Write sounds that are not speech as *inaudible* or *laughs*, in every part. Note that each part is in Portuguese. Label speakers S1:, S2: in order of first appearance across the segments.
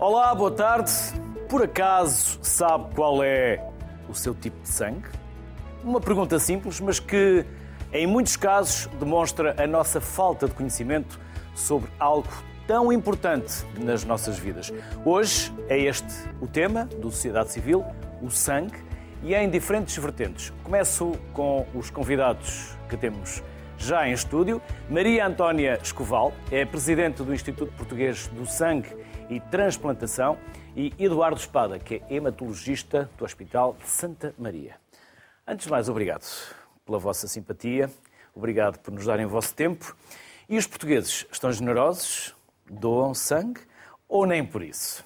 S1: Olá, boa tarde. Por acaso sabe qual é o seu tipo de sangue? Uma pergunta simples, mas que em muitos casos demonstra a nossa falta de conhecimento sobre algo tão importante nas nossas vidas. Hoje é este o tema do Sociedade Civil, o sangue, e é em diferentes vertentes. Começo com os convidados que temos já em estúdio. Maria Antónia Escoval é presidente do Instituto Português do Sangue e Transplantação e Eduardo Espada, que é hematologista do Hospital de Santa Maria. Antes de mais, obrigado pela vossa simpatia, obrigado por nos darem o vosso tempo. E os portugueses estão generosos? Doam sangue ou nem por isso?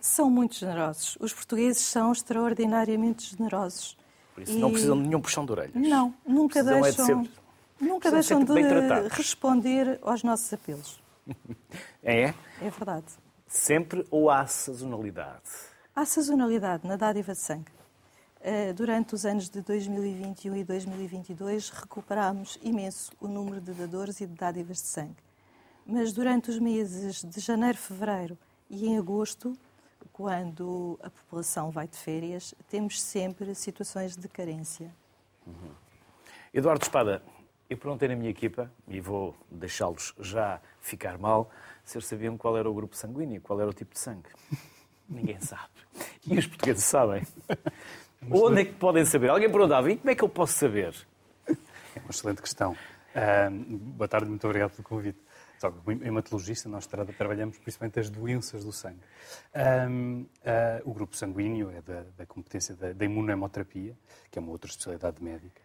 S2: São muito generosos. Os portugueses são extraordinariamente generosos.
S1: Por isso e... não precisam de nenhum puxão de orelhas.
S2: Não, nunca precisam deixam, é de nunca deixam de responder aos nossos apelos. *laughs*
S1: É?
S2: É verdade.
S1: Sempre ou há sazonalidade?
S2: Há sazonalidade na dádiva de sangue. Eh, durante os anos de 2021 e 2022, recuperámos imenso o número de dadores e de dádivas de sangue. Mas durante os meses de janeiro, fevereiro e em agosto, quando a população vai de férias, temos sempre situações de carência.
S1: Uhum. Eduardo Espada, eu perguntei na minha equipa, e vou deixá-los já ficar mal, se eles sabiam qual era o grupo sanguíneo, qual era o tipo de sangue. *laughs* Ninguém sabe. E os portugueses sabem. Onde é que podem saber? Alguém perguntava, e como é que eu posso saber?
S3: É uma excelente questão. Uh, boa tarde, muito obrigado pelo convite. Só que, como hematologista, nós trabalhamos principalmente as doenças do sangue. Um, uh, ah, o grupo sanguíneo é da, da competência da, da, imunohemoterapia, que é uma outra especialidade médica.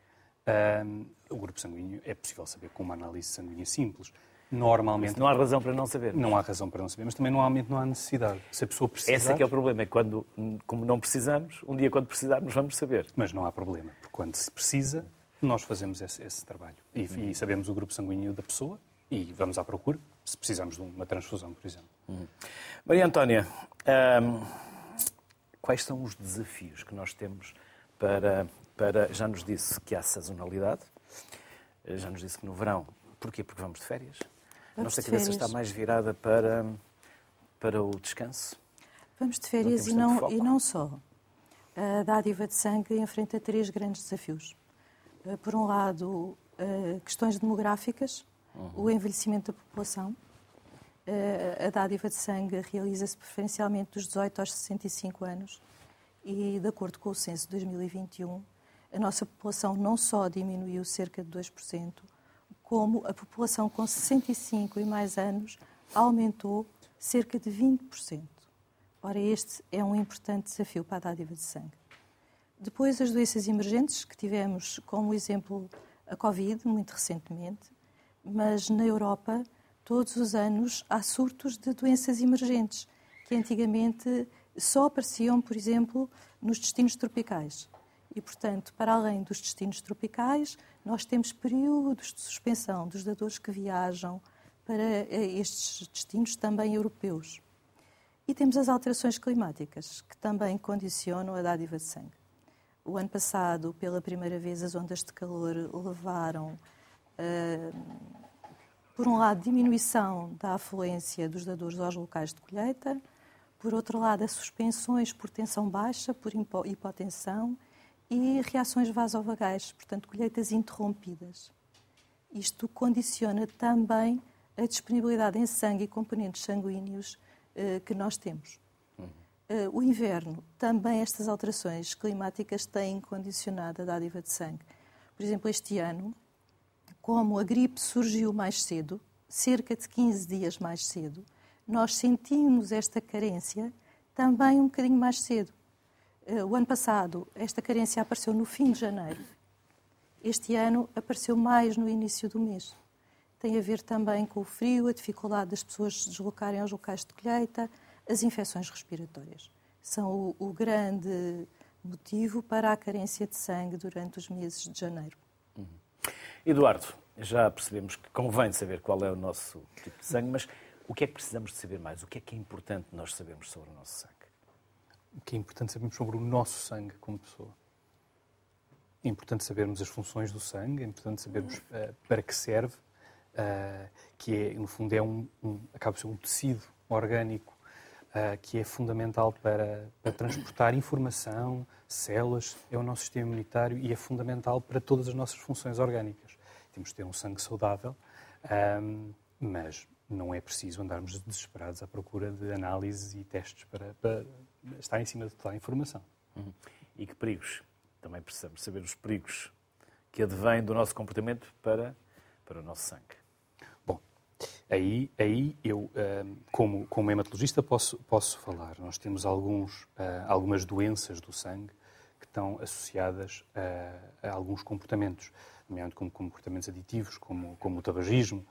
S3: Um, o grupo sanguíneo é possível saber com uma análise sanguínea simples. Normalmente. Mas
S1: não há razão para não saber.
S3: Não há razão para não saber, mas também normalmente não há necessidade. Se a pessoa precisar.
S1: Esse é que é o problema, é quando, como não precisamos, um dia quando precisarmos, vamos saber.
S3: Mas não há problema, porque quando se precisa, nós fazemos esse, esse trabalho. E, hum. e, sabemos o grupo sanguíneo da pessoa e vamos à procura, se precisamos de uma transfusão, por exemplo. Hum.
S1: Maria Antónia, hum, quais são os desafios que nós temos para, para. Já nos disse que há sazonalidade, já nos disse que no verão. Porquê? Porque vamos de férias. A nossa cabeça está mais virada para, para o descanso.
S2: Vamos de férias não e, não, e não só. A dádiva de sangue enfrenta três grandes desafios. Eh, por um lado, eh, questões demográficas, uhum. o envelhecimento da população. Eh, a dádiva de sangue realiza-se preferencialmente dos 18 aos 65 anos e, de acordo com o censo de 2021, a nossa população não só diminuiu cerca de 2%, como a população com 65 e mais anos aumentou cerca de 20%. Ora, este é um importante desafio para a dádiva de sangue. Depois, as doenças emergentes, que tivemos como exemplo a Covid, muito recentemente, mas na Europa, todos os anos, há surtos de doenças emergentes, que antigamente só apareciam, por exemplo, nos destinos tropicais. E, portanto, para além dos destinos tropicais, nós temos períodos de suspensão dos dadores que viajam para eh, estes destinos também europeus. E temos as alterações climáticas, que também condicionam a dádiva de sangue. O ano passado, pela primeira vez, as ondas de calor levaram, uh, por um lado, diminuição da afluência dos dadores aos locais de colheita, por outro lado, as suspensões por tensão baixa, por hipotensão e reações vasovagais, portanto, colheitas interrompidas. Isto condiciona também a disponibilidade em sangue e componentes sanguíneos eh, que nós temos. Uhum. Eh, o inverno, também estas alterações climáticas têm condicionado a dádiva de sangue. Por exemplo, este ano, como a gripe surgiu mais cedo, cerca de 15 dias mais cedo, nós sentimos esta carência também um bocadinho mais cedo. Eh, o ano passado, esta carência apareceu no fim de janeiro. Este ano apareceu mais no início do mês. Tem a ver também com o frio, a dificuldade das pessoas se deslocarem aos locais de colheita, as infecções respiratórias. São o, o grande motivo para a carência de sangue durante os meses de janeiro. Uhum.
S1: Eduardo, já percebemos que convém saber qual é o nosso tipo de sangue, mas o que é que precisamos de saber mais? O que é que é importante nós sabermos sobre o nosso sangue?
S3: O que é importante sabermos sobre o nosso sangue como pessoa. É importante sabermos as funções do sangue, é importante sabermos uh, para que serve, uh, que é, no fundo, é um, um, acaba por ser um tecido orgânico uh, que é fundamental para, para transportar informação, células, é o nosso sistema imunitário e é fundamental para todas as nossas funções orgânicas. Temos de ter um sangue saudável, um, mas não é preciso andarmos desesperados à procura de análises e testes para, para estar em cima de toda a informação.
S1: Uhum. E que perigos? Também precisamos saber os perigos que advêm do nosso comportamento para, para o nosso sangue.
S3: Bom, aí, aí eu, como, como hematologista, posso, posso falar. Nós temos alguns, ah, algumas doenças do sangue que estão associadas a, a alguns comportamentos, nomeadamente como comportamentos aditivos, como, como o tabagismo,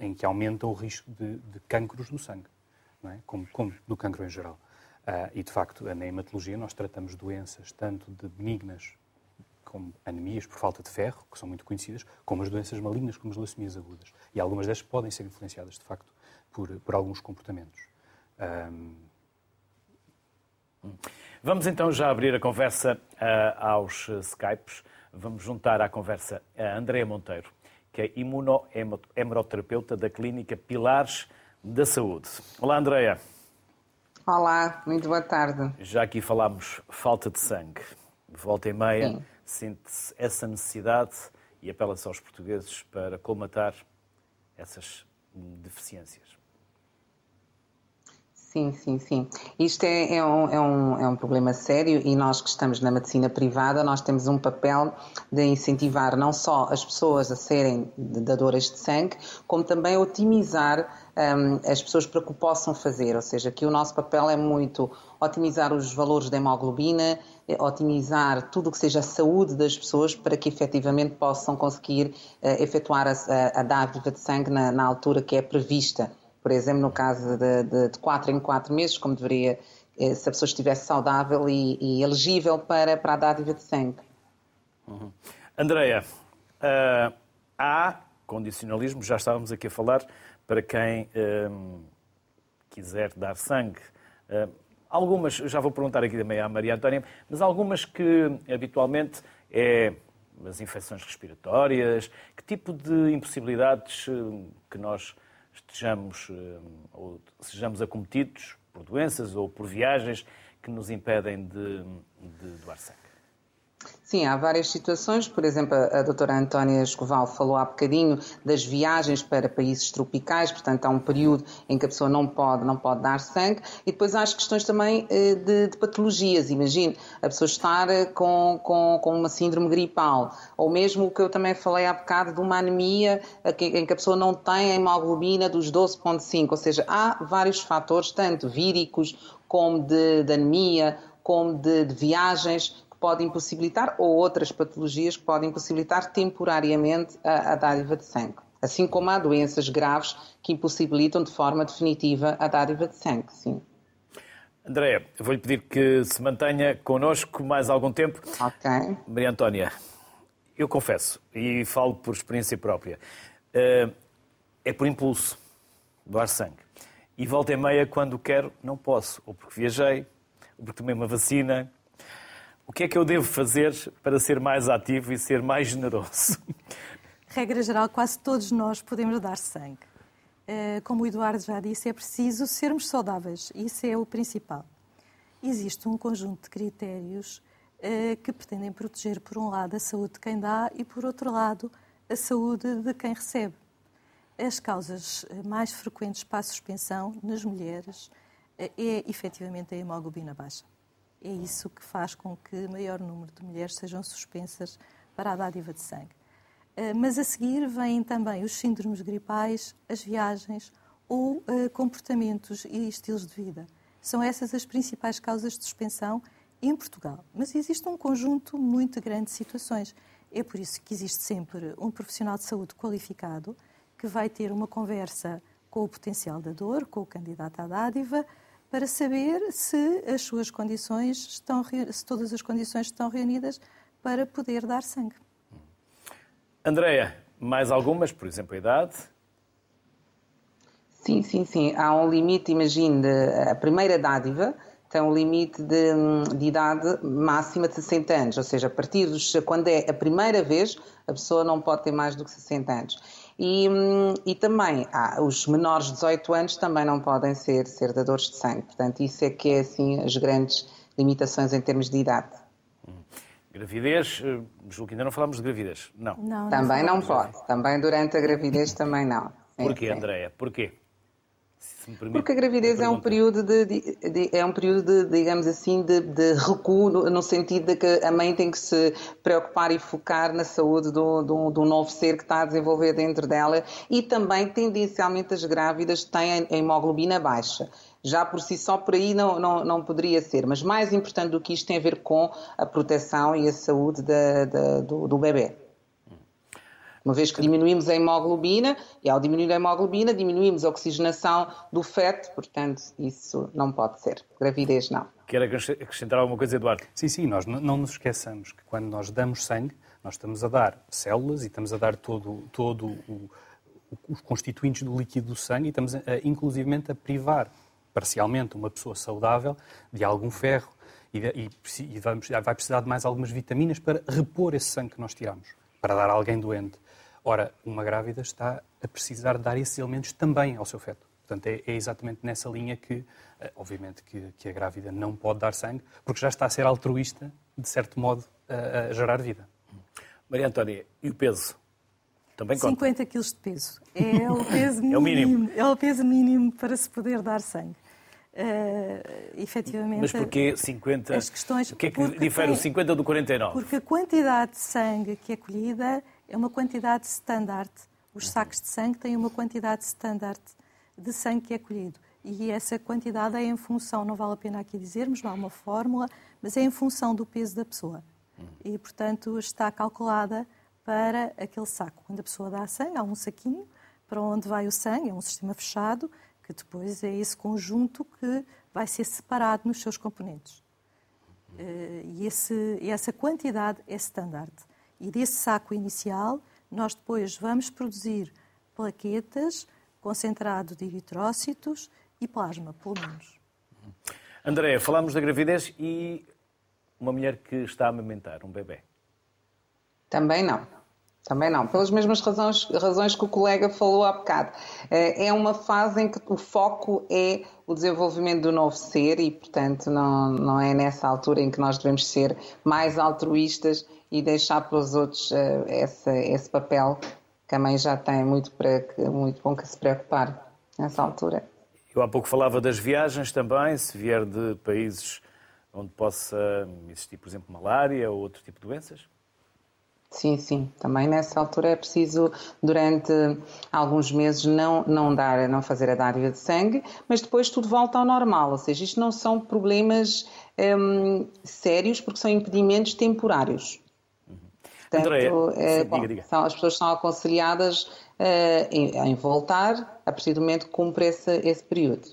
S3: em que aumentam o risco de, de cancros no sangue, é? como, como do cancro em geral. Uh, e, de facto, na hematologia nós tratamos doenças tanto de benignas, como anemias por falta de ferro, que são muito conhecidas, como as doenças malignas, como as leucemias agudas. E algumas destas podem ser influenciadas, de facto, por, por alguns comportamentos. Um...
S1: Vamos então já abrir a conversa uh, aos Skypes. Vamos juntar à conversa a Andréa Monteiro, que é imunohemeroterapeuta da Clínica Pilares da Saúde. Olá, Andréa.
S4: Olá, muito boa tarde.
S1: Já aqui falámos falta de sangue. Volta e meia, sente-se essa necessidade e apela-se aos portugueses para colmatar essas deficiências.
S4: Sim, sim, sim. Isto é, é, um, é, um, é um problema sério e nós que estamos na medicina privada, nós temos um papel de incentivar não só as pessoas a serem dadoras de sangue, como também otimizar um, as pessoas para que o possam fazer. Ou seja, que o nosso papel é muito otimizar os valores da hemoglobina, eh, otimizar tudo o que seja a saúde das pessoas para que efetivamente possam conseguir uh, efetuar a, a, a dádiva de sangue na, na altura que é prevista por exemplo, no caso de, de, de quatro em quatro meses, como deveria, eh, se a pessoa estivesse saudável e, e elegível para, para a dádiva de sangue.
S1: Uhum. Andreia, uh, há condicionalismo, já estávamos aqui a falar, para quem uh, quiser dar sangue. Uh, algumas, já vou perguntar aqui também à Maria Antónia, mas algumas que habitualmente é as infecções respiratórias, que tipo de impossibilidades que nós estejamos eh, ou sejamos acometidos por doenças ou por viagens que nos impedem de, de doar sangue.
S4: Sim, há várias situações. Por exemplo, a doutora Antónia Escoval falou há bocadinho das viagens para países tropicais, portanto há um período em que a pessoa não pode, não pode dar sangue. E depois há as questões também eh, de, de patologias. Imagine a pessoa estar eh, com, com, com, uma síndrome gripal, ou mesmo o que eu também falei há bocado de uma anemia em que a pessoa não tem a hemoglobina dos 12,5. Ou seja, há vários fatores, tanto víricos como de, de anemia, como de, de viagens, pode impossibilitar, ou outras patologias que podem impossibilitar temporariamente a, a dádiva de sangue. Assim como há doenças graves que impossibilitam de forma definitiva a dádiva de sangue, sim.
S1: André, vou-lhe pedir que se mantenha connosco mais algum tempo.
S4: Ok.
S1: Maria Antónia, eu confesso, e falo por experiência própria, eh, é por impulso doar sangue. E volta e meia, quando quero, não posso. Ou porque viajei, ou porque tomei uma vacina, o que é que eu devo fazer para ser mais ativo e ser mais generoso?
S2: Regra geral, quase todos nós podemos dar sangue. Eh, como o Eduardo já disse, é preciso sermos saudáveis. Isso é o principal. Existe um conjunto de critérios eh, que pretendem proteger, por um lado, a saúde de quem dá e, por outro lado, a saúde de quem recebe. As causas eh, mais frequentes para a suspensão nas mulheres é efetivamente a hemoglobina baixa é isso que faz com que maior número de mulheres sejam suspensas para a dádiva de sangue. Eh, mas a seguir vêm também os síndromes gripais, as viagens ou eh, comportamentos e estilos de vida. São essas as principais causas de suspensão em Portugal. Mas existe um conjunto muito grande de situações. É por isso que existe sempre um profissional de saúde qualificado que vai ter uma conversa com o potencial da dor, com o candidato à dádiva, para saber se as suas condições estão, se todas as condições estão reunidas para poder dar sangue.
S1: Andreia, mais algumas, por exemplo, a idade?
S4: Sim, sim, sim. Há um limite, imagine, a primeira dádiva tem um limite de, de, idade máxima de 60 anos, ou seja, a partir dos quando é a primeira vez, a pessoa não pode ter mais do que 60 anos. E, hum, e também ah, os menores de 18 anos também não podem ser, ser dadores de sangue. Portanto, isso é que é assim as grandes limitações em termos de idade.
S1: Gravidez, eh, julgo que ainda não falámos de gravidez. Não.
S4: não também não, não pode. Também durante a gravidez também não.
S1: Porquê, Andréia? Porquê?
S4: Porque a gravidez é um período de, de, de, é um período de, digamos assim, de, de recuo no, no, sentido de que a mãe tem que se preocupar e focar na saúde do, do, do, novo ser que está a desenvolver dentro dela e também tendencialmente as grávidas têm a hemoglobina baixa. Já por si só por aí não, não, não poderia ser, mas mais importante do que isto tem a ver com a proteção e a saúde do, do bebê. Uma vez que diminuímos a hemoglobina, e ao diminuir a hemoglobina, diminuímos a oxigenação do feto, portanto, isso não pode ser. Gravidez, não.
S1: Quer acrescentar alguma coisa, Eduardo?
S3: Sim, sim, nós não nos esqueçamos que quando nós damos sangue, nós estamos a dar células e estamos a dar todo, todo o, os constituintes do líquido do sangue e estamos, a, inclusivamente, a privar parcialmente uma pessoa saudável de algum ferro e, e, e vamos, vai precisar de mais algumas vitaminas para repor esse sangue que nós tiramos, para dar a alguém doente. Ora, uma grávida está a precisar dar esses elementos também ao seu feto. Portanto, é, é exatamente nessa linha que, eh, obviamente, que, que, a grávida não pode dar sangue, porque já está a ser altruísta, de certo modo, a, a gerar vida.
S1: Maria Antónia, e o peso? Também conta?
S2: 50 quilos de peso. É *laughs* o peso mínimo, é o mínimo. É o peso mínimo para se poder dar sangue. Uh, efetivamente.
S1: Mas porquê 50? As questões. O que é que difere tem, o 50 do 49?
S2: Porque a quantidade de sangue que é colhida é uma quantidade standard. Os sacos de sangue têm uma quantidade standard de sangue que é colhido. E essa quantidade é em função, não vale a pena aqui dizermos, não há uma fórmula, mas é em função do peso da pessoa. E, portanto, está calculada para aquele saco. Quando a pessoa dá sangue, há um saquinho para onde vai o sangue, é um sistema fechado, que depois é esse conjunto que vai ser separado nos seus componentes. Eh, e esse, essa quantidade é standard. E desse saco inicial, nós depois vamos produzir plaquetas, concentrado de eritrócitos e plasma, pelo menos.
S1: André, falamos da gravidez e uma mulher que está a amamentar, um bebê.
S4: Também não. Também não, pelas mesmas razões, razões que o colega falou há bocado. Eh, é uma fase em que o foco é o desenvolvimento do novo ser e, portanto, não, não é nessa altura em que nós devemos ser mais altruístas e deixar para os outros uh, esse, esse papel que a mãe já tem muito, para, muito bom que se preocupar nessa altura.
S1: Eu há pouco falava das viagens também, se vier de países onde possa existir, por exemplo, malária ou outro tipo de doenças?
S4: Sim, sim. Também nessa altura é preciso, durante alguns meses, não, não, dar, não fazer a dádiva de sangue, mas depois tudo volta ao normal. Ou seja, isto não são problemas hum, sérios, porque são impedimentos temporários. Portanto, André, é, bom, diga, diga. São, as pessoas são aconselhadas uh, em, em, voltar a partir do momento que cumpre esse, esse período.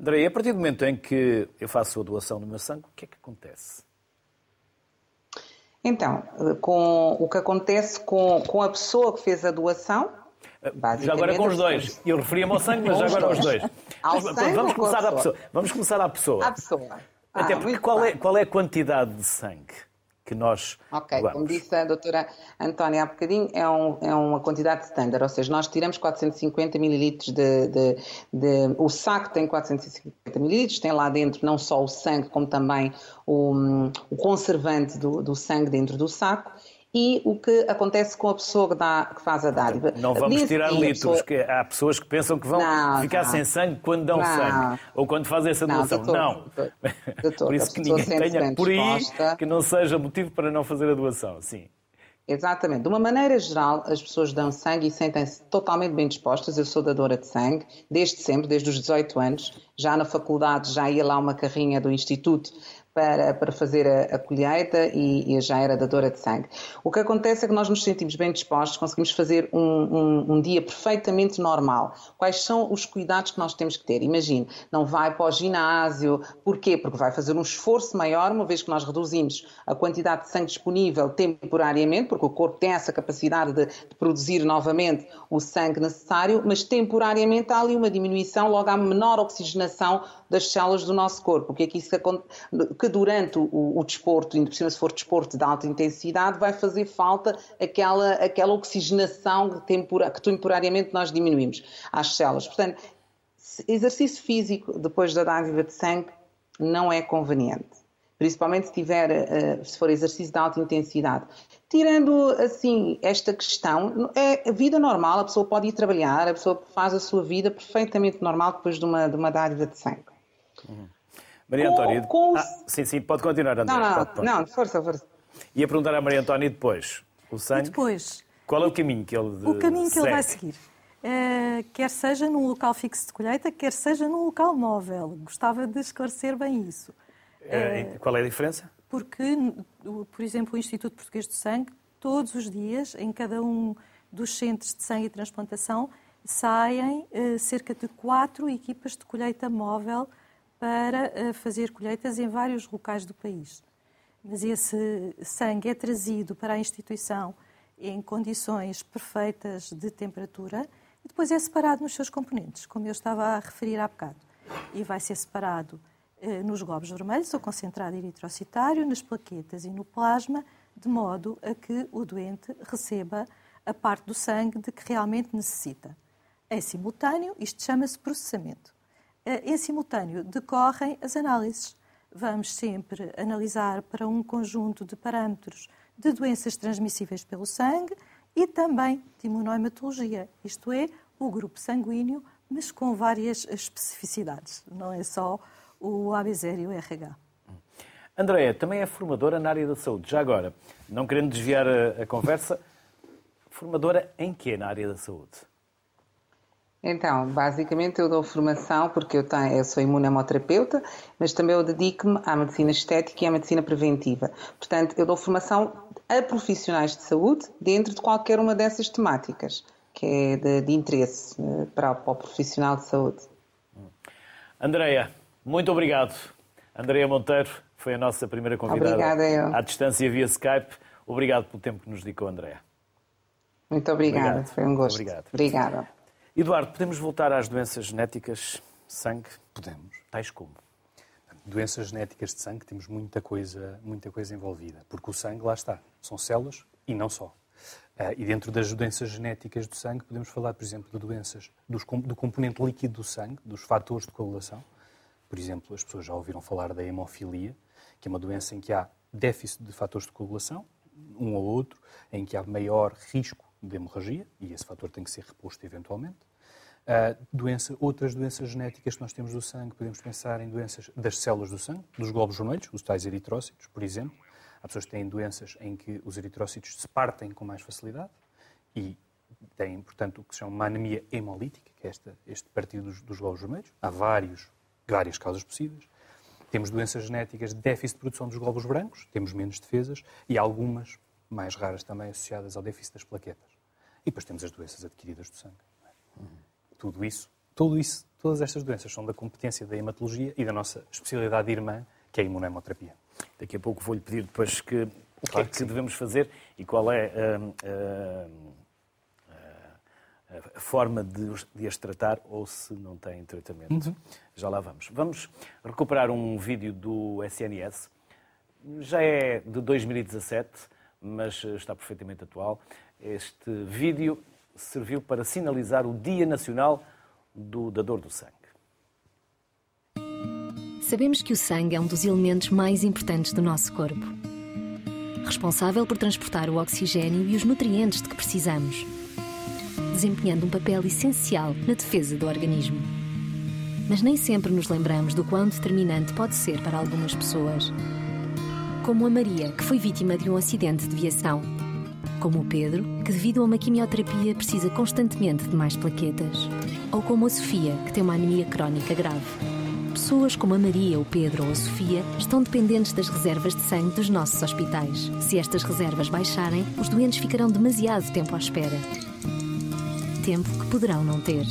S1: André, a partir do momento em que eu faço a doação do meu sangue, o que é que acontece?
S4: Então, com, o que acontece com, com a pessoa que fez a doação,
S1: já agora com os dois. Eu referia-me ao sangue, mas já agora aos dois. Ao sangue vamos, começar à pessoa. vamos começar à pessoa.
S4: À pessoa.
S1: Até ah, porque qual é, qual é a quantidade de sangue? Que nós
S4: Ok, como disse a doutora Antónia há bocadinho, é, um, é uma quantidade standard, ou seja, nós tiramos 450 mililitros de, de, de, O saco tem 450 mililitros, tem lá dentro não só o sangue, como também o, o conservante do, do sangue dentro do saco e o que acontece com a pessoa que, dá, que faz a dádiva.
S1: Não vamos tirar litros, pessoa... que há pessoas que pensam que vão não, ficar não. sem sangue quando dão não. sangue ou quando fazem essa doação. Não, não. *laughs* por isso que ninguém tenha por aí que não seja motivo para não fazer a doação. Sim.
S4: Exatamente. De uma maneira geral, as pessoas dão sangue e sentem-se totalmente bem dispostas. Eu sou dadora de sangue desde sempre, desde os 18 anos. Já na faculdade já ia lá uma carrinha do Instituto para, para fazer a, a colheita e, e, já era dadora de sangue. O que acontece é que nós nos sentimos bem dispostos, conseguimos fazer um, um, um, dia perfeitamente normal. Quais são os cuidados que nós temos que ter? Imagine, não vai para o ginásio. Porquê? Porque vai fazer um esforço maior, uma vez que nós reduzimos a quantidade de sangue disponível temporariamente, porque o corpo tem essa capacidade de, de produzir novamente o sangue necessário, mas temporariamente há ali uma diminuição, logo há menor oxigenação das células do nosso corpo. O que é que isso que nunca durante o, o desporto, ainda por cima se for desporto de alta intensidade, vai fazer falta aquela, aquela oxigenação que, tempora, que temporariamente nós diminuímos às células. Portanto, exercício físico depois da dádiva de sangue não é conveniente principalmente se, tiver, eh, se for exercício de alta intensidade. Tirando assim esta questão, é vida normal, a pessoa pode ir trabalhar, a pessoa faz a sua vida perfeitamente normal depois de uma, de uma dádiva de sangue.
S1: Uhum. Maria Antónia. Com... Ah, sim, sim, pode continuar, André.
S4: Não, não,
S1: pode,
S4: pode. não, força, força.
S1: Ia perguntar à Maria Antónia depois. O sangue. E
S2: depois.
S1: Qual é o caminho que ele
S2: O caminho que segue? ele vai seguir. Uh, quer seja num local fixo de colheita, quer seja num local móvel. Gostava de esclarecer bem isso.
S1: Uh, qual é a diferença?
S2: Porque, por exemplo, o Instituto Português de Sangue, todos os dias, em cada um dos centros de sangue e transplantação, saem uh, cerca de quatro equipas de colheita móvel para uh, fazer colheitas em vários locais do país. Mas esse sangue é trazido para a instituição em condições perfeitas de temperatura e depois é separado nos seus componentes, como eu estava a referir há bocado. E vai ser separado uh, nos globos vermelhos, o concentrado eritrocitário, nas plaquetas e no plasma, de modo a que o doente receba a parte do sangue de que realmente necessita. Em simultâneo, isto chama-se processamento. Eh, em simultâneo, decorrem as análises. Vamos sempre analisar para um conjunto de parâmetros de doenças transmissíveis pelo sangue e também de imunohematologia, isto é, o grupo sanguíneo, mas com várias especificidades, não é só o AB0 e o RH.
S1: Andréia, também é formadora na área da saúde. Já agora, não querendo desviar a, a conversa, formadora em quê na área da saúde?
S4: Então, basicamente eu dou formação porque eu, tenho, eu sou imunemoterapeuta, mas também eu dedico-me à medicina estética e à medicina preventiva. Portanto, eu dou formação a profissionais de saúde dentro de qualquer uma dessas temáticas, que é de, de interesse eh, para, para o profissional de saúde.
S1: Andreia, muito obrigado. Andreia Monteiro foi a nossa primeira convidada
S4: Obrigada, eu.
S1: à distância via Skype. Obrigado pelo tempo que nos dedicou, Andréa.
S4: Muito obrigada, obrigado. foi um gosto.
S1: Obrigado.
S4: Obrigada.
S1: Eduardo, podemos voltar às doenças genéticas de sangue?
S3: Podemos.
S1: Tais como?
S3: Doenças genéticas de sangue temos muita coisa, muita coisa envolvida, porque o sangue, lá está, são células e não só. Uh, e dentro das doenças genéticas do sangue, podemos falar, por exemplo, de doenças dos, do componente líquido do sangue, dos fatores de coagulação. Por exemplo, as pessoas já ouviram falar da hemofilia, que é uma doença em que há déficit de fatores de coagulação, um ou outro, em que há maior risco de hemorragia, e esse fator tem que ser reposto eventualmente. Doença, outras doenças genéticas que nós temos do sangue, podemos pensar em doenças das células do sangue, dos glóbulos vermelhos, os tais eritrócitos, por exemplo. Há pessoas que têm doenças em que os eritrócitos se partem com mais facilidade e têm, portanto, o que se chama uma anemia hemolítica, que é esta, este partido dos, dos glóbulos vermelhos. Há vários, várias causas possíveis. Temos doenças genéticas de déficit de produção dos glóbulos brancos, temos menos defesas, e algumas, mais raras também, associadas ao déficit das plaquetas. E depois temos as doenças adquiridas do sangue. Uhum tudo isso, tudo isso, todas estas doenças são da competência da hematologia e da nossa especialidade irmã, que é a imunemoterapia.
S1: Daqui a pouco vou-lhe pedir depois que, o que claro é que, que devemos fazer e qual é a, hum, a, hum, a forma de, de, as tratar ou se não têm tratamento. Uhum. Já lá vamos. Vamos recuperar um vídeo do SNS. Já é de 2017, mas está perfeitamente atual. Este vídeo serviu para sinalizar o Dia Nacional do Dador do Sangue.
S5: Sabemos que o sangue é um dos elementos mais importantes do nosso corpo. Responsável por transportar o oxigênio e os nutrientes de que precisamos, desempenhando um papel essencial na defesa do organismo. Mas nem sempre nos lembramos do quão determinante pode ser para algumas pessoas. Como a Maria, que foi vítima de um acidente de viação como o Pedro, que devido a uma quimioterapia precisa constantemente de mais plaquetas, ou como a Sofia, que tem uma anemia crónica grave. Pessoas como a Maria, o Pedro ou a Sofia estão dependentes das reservas de sangue dos nossos hospitais. Se estas reservas baixarem, os doentes ficarão demasiado tempo à espera. Tempo que poderão não ter.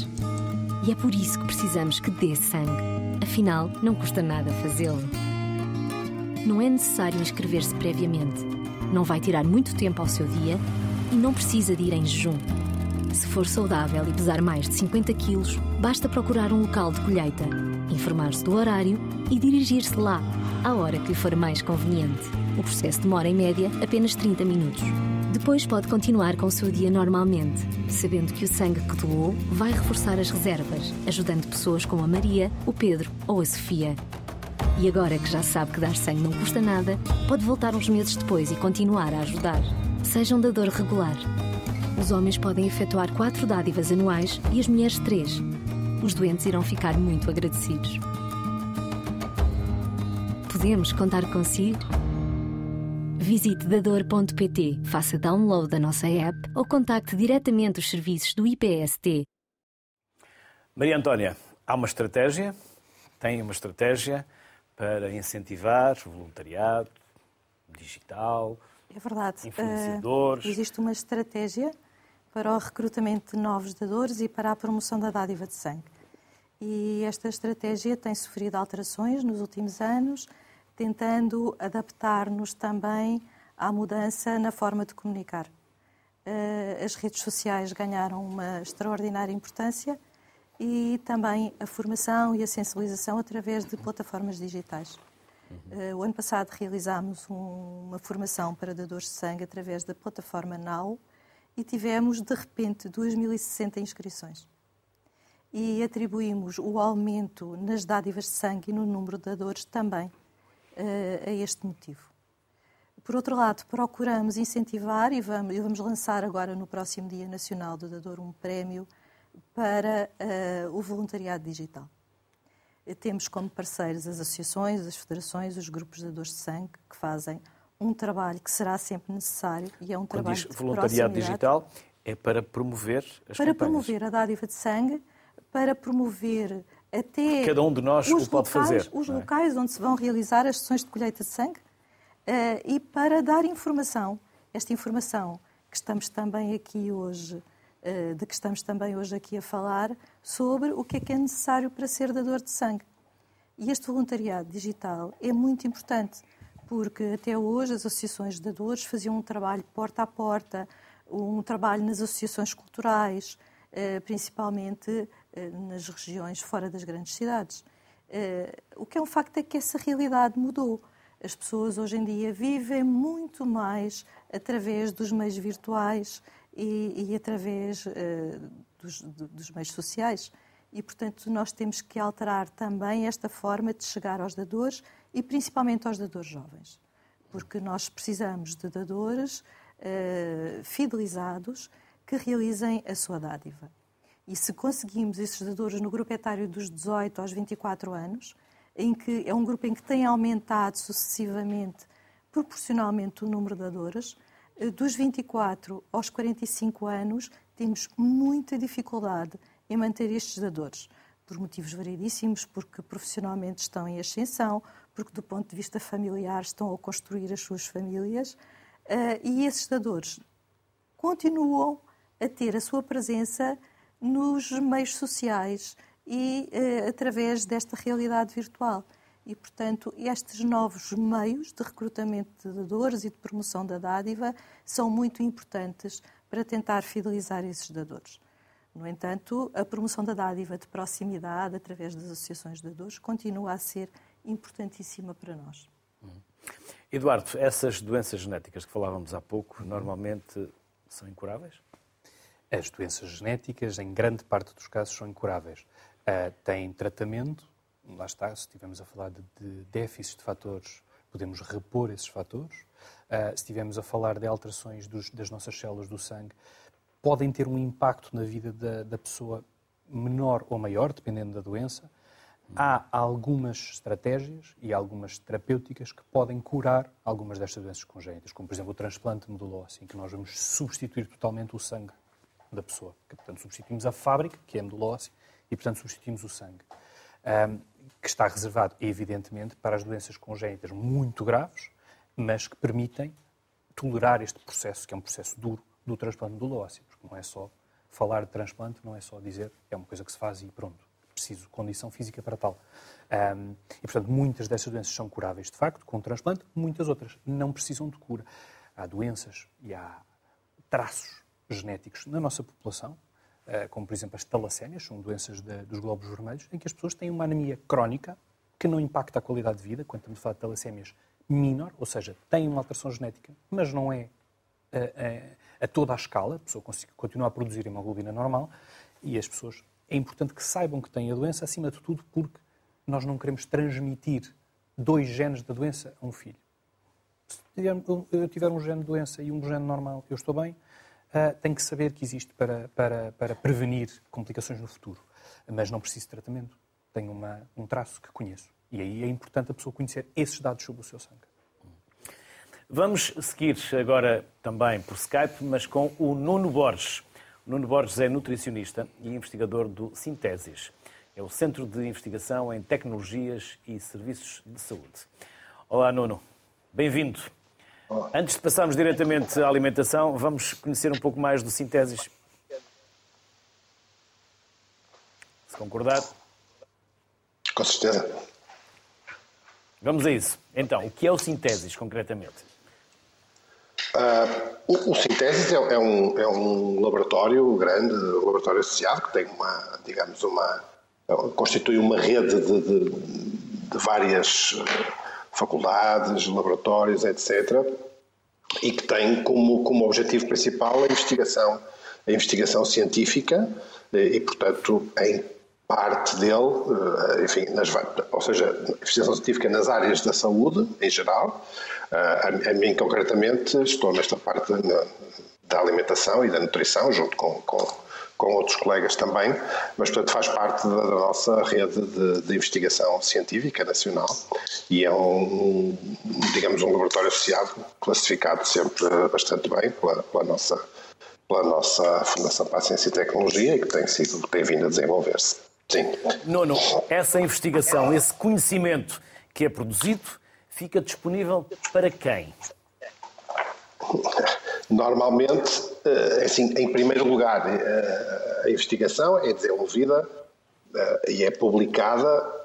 S5: E é por isso que precisamos que dê sangue. Afinal, não custa nada fazê-lo. Não é necessário inscrever-se previamente não vai tirar muito tempo ao seu dia e não precisa de ir em jejum. Se for saudável e pesar mais de 50 quilos, basta procurar um local de colheita, informar-se do horário e dirigir-se lá, à hora que lhe for mais conveniente. O processo demora, em média, apenas 30 minutos. Depois pode continuar com o seu dia normalmente, sabendo que o sangue que doou vai reforçar as reservas, ajudando pessoas como a Maria, o Pedro ou a Sofia. E agora que já sabe que dar sangue não custa nada, pode voltar uns meses depois e continuar a ajudar. Seja um dador regular. Os homens podem efetuar quatro dádivas anuais e as mulheres três. Os doentes irão ficar muito agradecidos. Podemos contar consigo? Visite dador.pt, faça download da nossa app ou contacte diretamente os serviços do IPST.
S1: Maria Antónia, há uma estratégia, tem uma estratégia para incentivar o voluntariado digital,
S2: é verdade.
S1: influenciadores.
S2: Uh, existe uma estratégia para o recrutamento de novos dadores e para a promoção da dádiva de sangue. E esta estratégia tem sofrido alterações nos últimos anos tentando adaptar-nos também à mudança na forma de comunicar. Eh, as redes sociais ganharam uma extraordinária importância e também a formação e a sensibilização através de plataformas digitais. Eh, o ano passado realizámos uma formação para dadores de sangue através da plataforma Now e tivemos, de repente, 2.060 inscrições. E atribuímos o aumento nas dádivas de sangue e no número de dadores também a este motivo. Por outro lado, procuramos incentivar e vamos, e vamos lançar agora no próximo Dia Nacional do Dador um prémio para uh, o voluntariado digital. Temos como parceiros as associações, as federações, os grupos de dadores de sangue que fazem um trabalho que será sempre necessário e é um
S1: Quando
S2: trabalho
S1: diz
S2: de
S1: voluntariado digital é para promover as
S2: para
S1: campanhas.
S2: promover a dádiva de sangue, para promover até
S1: Cada um de nós
S2: os
S1: o pode
S2: locais,
S1: fazer,
S2: Os
S1: é?
S2: locais onde se vão realizar as sessões de colheita de sangue eh, e para dar informação, esta informação que estamos também aqui hoje, de que estamos também hoje aqui a falar, sobre o que é que é necessário para ser dador de sangue. E este voluntariado digital é muito importante, porque até hoje as associações de dadores faziam um trabalho porta a porta, um trabalho nas associações culturais, eh, principalmente eh, nas regiões fora das grandes cidades. Eh, o que é um facto é que essa realidade mudou. As pessoas hoje em dia vivem muito mais através dos meios virtuais e, e através uh, dos, dos, meios sociais. E, portanto, nós temos que alterar também esta forma de chegar aos dadores e principalmente aos dadores jovens. Porque nós precisamos de dadores uh, fidelizados que realizem a sua dádiva. E se conseguimos esses dadores no grupo etário dos 18 aos 24 anos, em que é um grupo em que tem aumentado sucessivamente, proporcionalmente, o número de dadores, dos 24 aos 45 anos, temos muita dificuldade em manter estes dadores, por motivos variedíssimos, porque profissionalmente estão em ascensão, porque do ponto de vista familiar estão a construir as suas famílias, eh, e esses dadores continuam a ter a sua presença nos meios sociais e eh, através desta realidade virtual. E, portanto, estes novos meios de recrutamento de dadores e de promoção da dádiva são muito importantes para tentar fidelizar esses dadores. No entanto, a promoção da dádiva de proximidade através das associações de dadores continua a ser importantíssima para nós.
S1: Eduardo, essas doenças genéticas que falávamos há pouco, normalmente são incuráveis?
S3: As doenças genéticas, em grande parte dos casos, são incuráveis. Uh, têm tratamento, lá está, se estivermos a falar de, de déficits de fatores, podemos repor esses fatores. Uh, se estivermos a falar de alterações dos, das nossas células do sangue, podem ter um impacto na vida da, da pessoa menor ou maior, dependendo da doença. Há algumas estratégias e algumas terapêuticas que podem curar algumas destas doenças congénitas, como, por exemplo, o transplante medulósseo, em que nós vamos substituir totalmente o sangue da pessoa. Que, portanto, substituímos a fábrica, que é a medula óssea, e, portanto, substituímos o sangue. Um, que está reservado, evidentemente, para as doenças congénitas muito graves, mas que permitem tolerar este processo, que é um processo duro, do transplante medula óssea. Porque não é só falar de transplante, não é só dizer, é uma coisa que se faz e pronto. Preciso condição física para tal. Um, e, portanto, muitas dessas doenças são curáveis, de facto, com transplante, muitas outras não precisam de cura. Há doenças e há traços genéticos na nossa população como por exemplo as talassémias, são doenças de, dos glóbulos vermelhos, em que as pessoas têm uma anemia crónica que não impacta a qualidade de vida, quando estamos a falar de talassémias menor, ou seja, têm uma alteração genética, mas não é a, a, a toda a escala, a pessoa continua a produzir hemoglobina normal, e as pessoas, é importante que saibam que têm a doença, acima de tudo, porque nós não queremos transmitir dois genes da doença a um filho. Se eu tiver um gene de doença e um gene normal, eu estou bem, uh, tenho que saber que existe para, para, para prevenir complicações no futuro. Mas não preciso de tratamento. Tenho uma, um traço que conheço. E aí é importante a pessoa conhecer esses dados sobre o seu sangue.
S1: Vamos seguir agora também por Skype, mas com o Nuno Borges. O Nuno Borges é nutricionista e investigador do Sintesis. É o Centro de Investigação em Tecnologias e Serviços de Saúde. Olá, Nuno. Bem-vindo. Antes de passarmos diretamente à alimentação, vamos conhecer um pouco mais do Sintesis. Se concordar.
S6: Com certeza.
S1: Vamos a isso. Então, o que é o Sintesis, concretamente?
S6: Uh, o, o Sintesis é, é, um, é um laboratório grande, um laboratório associado, que tem uma, digamos, uma, constitui uma rede de, de, de várias faculdades, laboratórios, etc., e que tem como, como objetivo principal a investigação, a investigação científica eh, e, portanto, em parte dele, eh, enfim, nas, ou seja, investigação científica nas áreas da saúde em geral. A, a mim, concretamente, estou nesta parte na, da alimentação e da nutrição, junto com, com com outros colegas também, mas portanto faz parte da, nossa rede de, de, investigação científica nacional e é um, digamos, um laboratório associado classificado sempre bastante bem pela, pela nossa pela nossa Fundação para a Ciência e Tecnologia e que tem sido tem vindo a desenvolver-se. Sim.
S1: Nono, essa investigação, esse conhecimento que é produzido, fica disponível para quem?
S6: Normalmente, eh, assim, em primeiro lugar, eh, a investigação é desenvolvida eh, e é publicada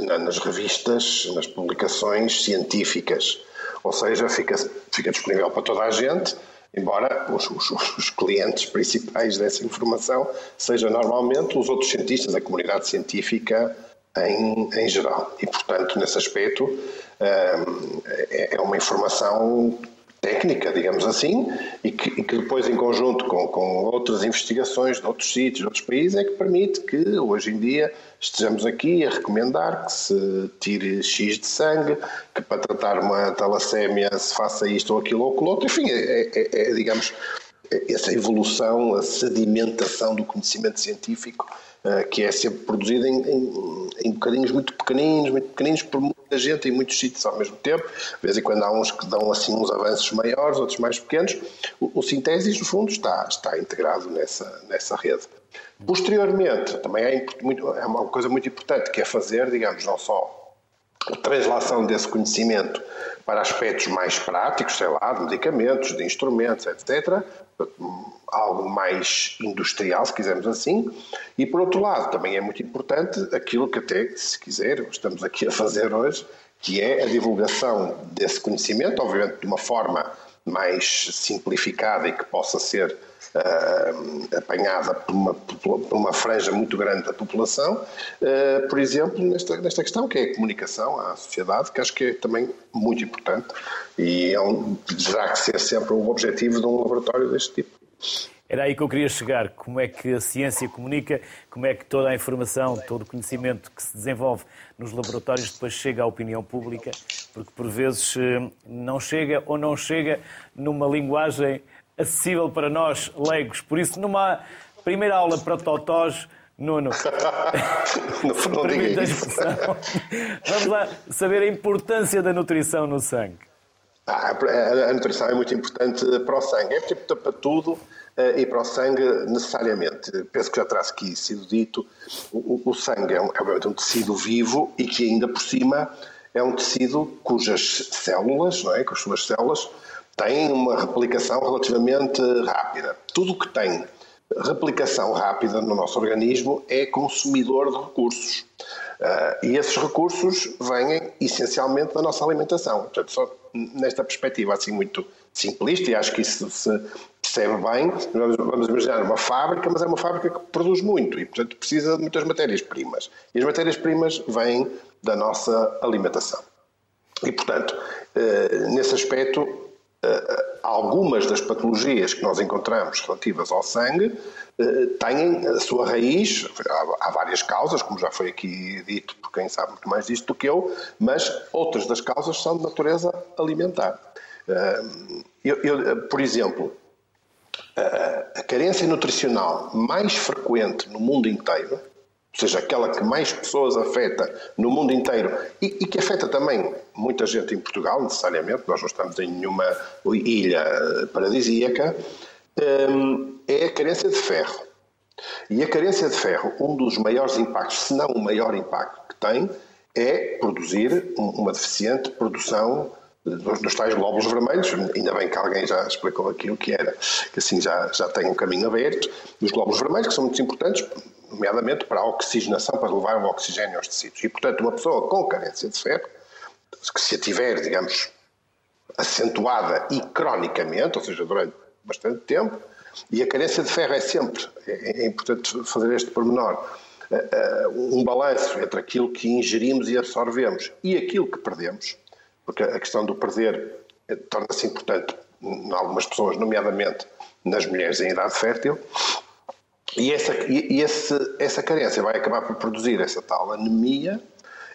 S6: nas revistas, nas publicações científicas, ou seja, fica, fica disponível para toda a gente, embora os, os, os, clientes principais dessa informação sejam normalmente os outros cientistas, a comunidade científica em, em geral. E, portanto, nesse aspecto, é, é uma informação técnica, digamos assim, e que, e que depois, em conjunto com, com, outras investigações de outros sítios, de outros países, é que permite que hoje em dia estejamos aqui a recomendar que se tire X de sangue, que para tratar uma talassémia se faça isto ou aquilo ou aquilo outro, enfim, é, é, é digamos, essa evolução, a sedimentação do conhecimento científico eh, que é sempre produzida em, em, em, bocadinhos muito pequeninos, muito pequeninos por muita gente em muitos sítios ao mesmo tempo. De vez em quando há uns que dão assim uns avanços maiores, outros mais pequenos. O, o Sintesis, no fundo, está, está integrado nessa, nessa rede. Posteriormente, também é, muito, é uma coisa muito importante que é fazer, digamos, não só translação desse conhecimento para aspectos mais práticos, sei lá, de medicamentos, de instrumentos, etc., algo mais industrial, se quisermos assim, e por outro lado, também é muito importante aquilo que até, se quiser, estamos aqui a fazer hoje, que é a divulgação desse conhecimento, obviamente de uma forma mais simplificada e que possa ser uh, apanhada por uma, por uma franja muito grande da população, uh, por exemplo, nesta, nesta questão que é a comunicação à sociedade, que acho que é também muito importante e é um, terá que ser sempre o objetivo de um laboratório deste tipo.
S1: Era aí que eu queria chegar. Como é que a ciência comunica, como é que toda a informação, todo o conhecimento que se desenvolve nos laboratórios depois chega à opinião pública, porque por vezes eh, não chega ou não chega numa linguagem acessível para nós, leigos. Por isso, numa primeira aula para totós, Nuno, *laughs* *laughs*
S6: não, permite a
S1: expressão, vamos lá saber a importância da nutrição no sangue.
S6: Ah, a, nutrição é muito importante para o sangue. É tipo para tudo eh, e para o sangue necessariamente. Penso que já terá aqui sido dito, o, o sangue é, um, é um tecido vivo e que ainda por cima é um tecido cujas células, não é, com as suas células, têm uma replicação relativamente rápida. Tudo o que tem replicação rápida no nosso organismo é consumidor de recursos. Uh, e esses recursos vêm essencialmente da nossa alimentação. Portanto, só nesta perspectiva assim muito simplista, e acho que isso se, percebe bem, vamos imaginar uma fábrica, mas é uma fábrica que produz muito e, portanto, precisa de muitas matérias-primas. E as matérias-primas vêm da nossa alimentação. E, portanto, eh, nesse aspecto, algumas das patologias que nós encontramos relativas ao sangue eh, têm a sua raiz, há várias causas, como já foi aqui dito por quem sabe muito mais disto do que eu, mas outras das causas são de natureza alimentar. Eu, eu, por exemplo, a carência nutricional mais frequente no mundo inteiro, ou seja, aquela que mais pessoas afeta no mundo inteiro e, e, que afeta também muita gente em Portugal, necessariamente, nós não estamos em nenhuma ilha paradisíaca, hum, é a carência de ferro. E a carência de ferro, um dos maiores impactos, se não o maior impacto que tem, é produzir uma deficiente produção dos, dos tais glóbulos vermelhos, ainda bem que alguém já explicou aqui o que era, que assim já, já tem um caminho aberto, os glóbulos vermelhos, que são muito importantes, nomeadamente para a oxigenação, para levar o oxigênio aos tecidos. E, portanto, uma pessoa com carência de ferro, que se a tiver, digamos, acentuada e cronicamente, ou seja, durante bastante tempo, e a carência de ferro é sempre, é, é importante fazer este pormenor, eh, eh, um balanço entre aquilo que ingerimos e absorvemos e aquilo que perdemos, porque a questão do perder eh, torna-se importante em algumas pessoas, nomeadamente nas mulheres em idade fértil, e, essa, e esse, essa carência vai acabar por produzir essa tal anemia,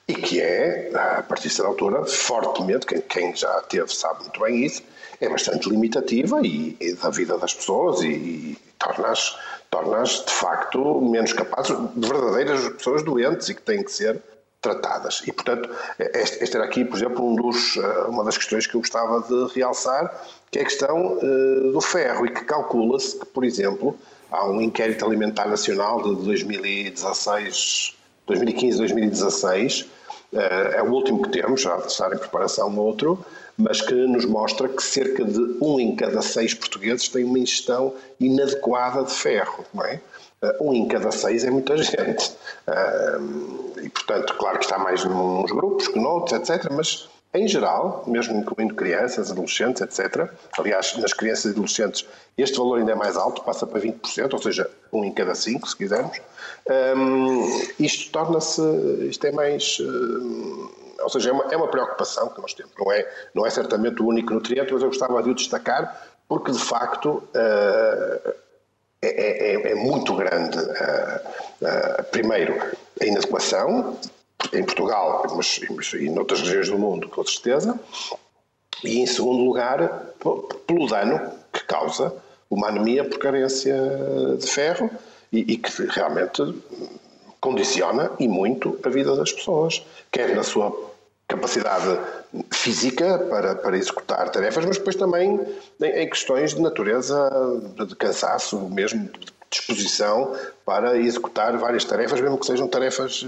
S6: e que é, a partir da altura, fortemente, quem, quem, já teve sabe muito bem isso, é bastante limitativa e, e da vida das pessoas e, e torna-as, torna de facto, menos capazes de verdadeiras pessoas doentes e que têm que ser tratadas. E, portanto, este, era aqui, por exemplo, um dos, eh, uma das questões que eu gostava de realçar, que é a questão uh, do ferro, e que calcula-se que, por exemplo, há um inquérito alimentar nacional de 2016, 2015, 2016, uh, é o último que temos, já estar em preparação outro, mas que nos mostra que cerca de um em cada seis portugueses tem uma ingestão inadequada de ferro, não é? Uh, um em cada seis é muita *laughs* gente. Uh, e, portanto, claro que está mais nos grupos que noutros, etc. Mas, em geral, mesmo incluindo crianças, adolescentes, etc. Aliás, nas crianças e adolescentes, este valor ainda é mais alto, passa para 20%, ou seja, um em cada cinco, se quisermos. Um, isto torna-se, isto é mais. Ou seja, é uma, é uma preocupação que nós temos. Não é, não é certamente o único nutriente, mas eu gostava de o destacar porque, de facto, é, é, é, muito grande. Uh, uh, primeiro, a inadequação, em Portugal, mas, e noutras regiões do mundo, com certeza. E, em segundo lugar, pelo dano que causa uma anemia por carência de ferro e, e que realmente condiciona e muito a vida das pessoas, quer na sua capacidade física para, para executar tarefas, mas depois também em, em questões de natureza, de cansaço, mesmo de disposição para executar várias tarefas, mesmo que sejam tarefas,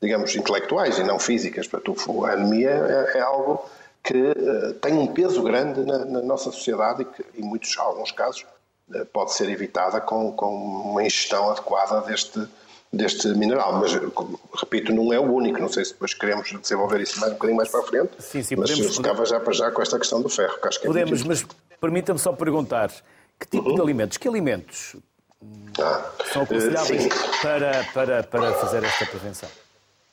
S6: digamos, intelectuais e não físicas. Portanto, a anemia é, é algo que uh, tem um peso grande na, na, nossa sociedade e que, em muitos, alguns casos, uh, pode ser evitada com, com uma ingestão adequada deste, deste mineral. Mas, repito, não é o único. Não sei se depois queremos desenvolver isso mais, um bocadinho mais para a frente.
S1: Sim, sim,
S6: mas
S1: podemos.
S6: ficava já para já com esta questão do ferro, que acho que é
S1: Podemos, mas permita-me só perguntar: que tipo uhum. de alimentos? Que alimentos ah, são aconselháveis para, para, para fazer esta prevenção?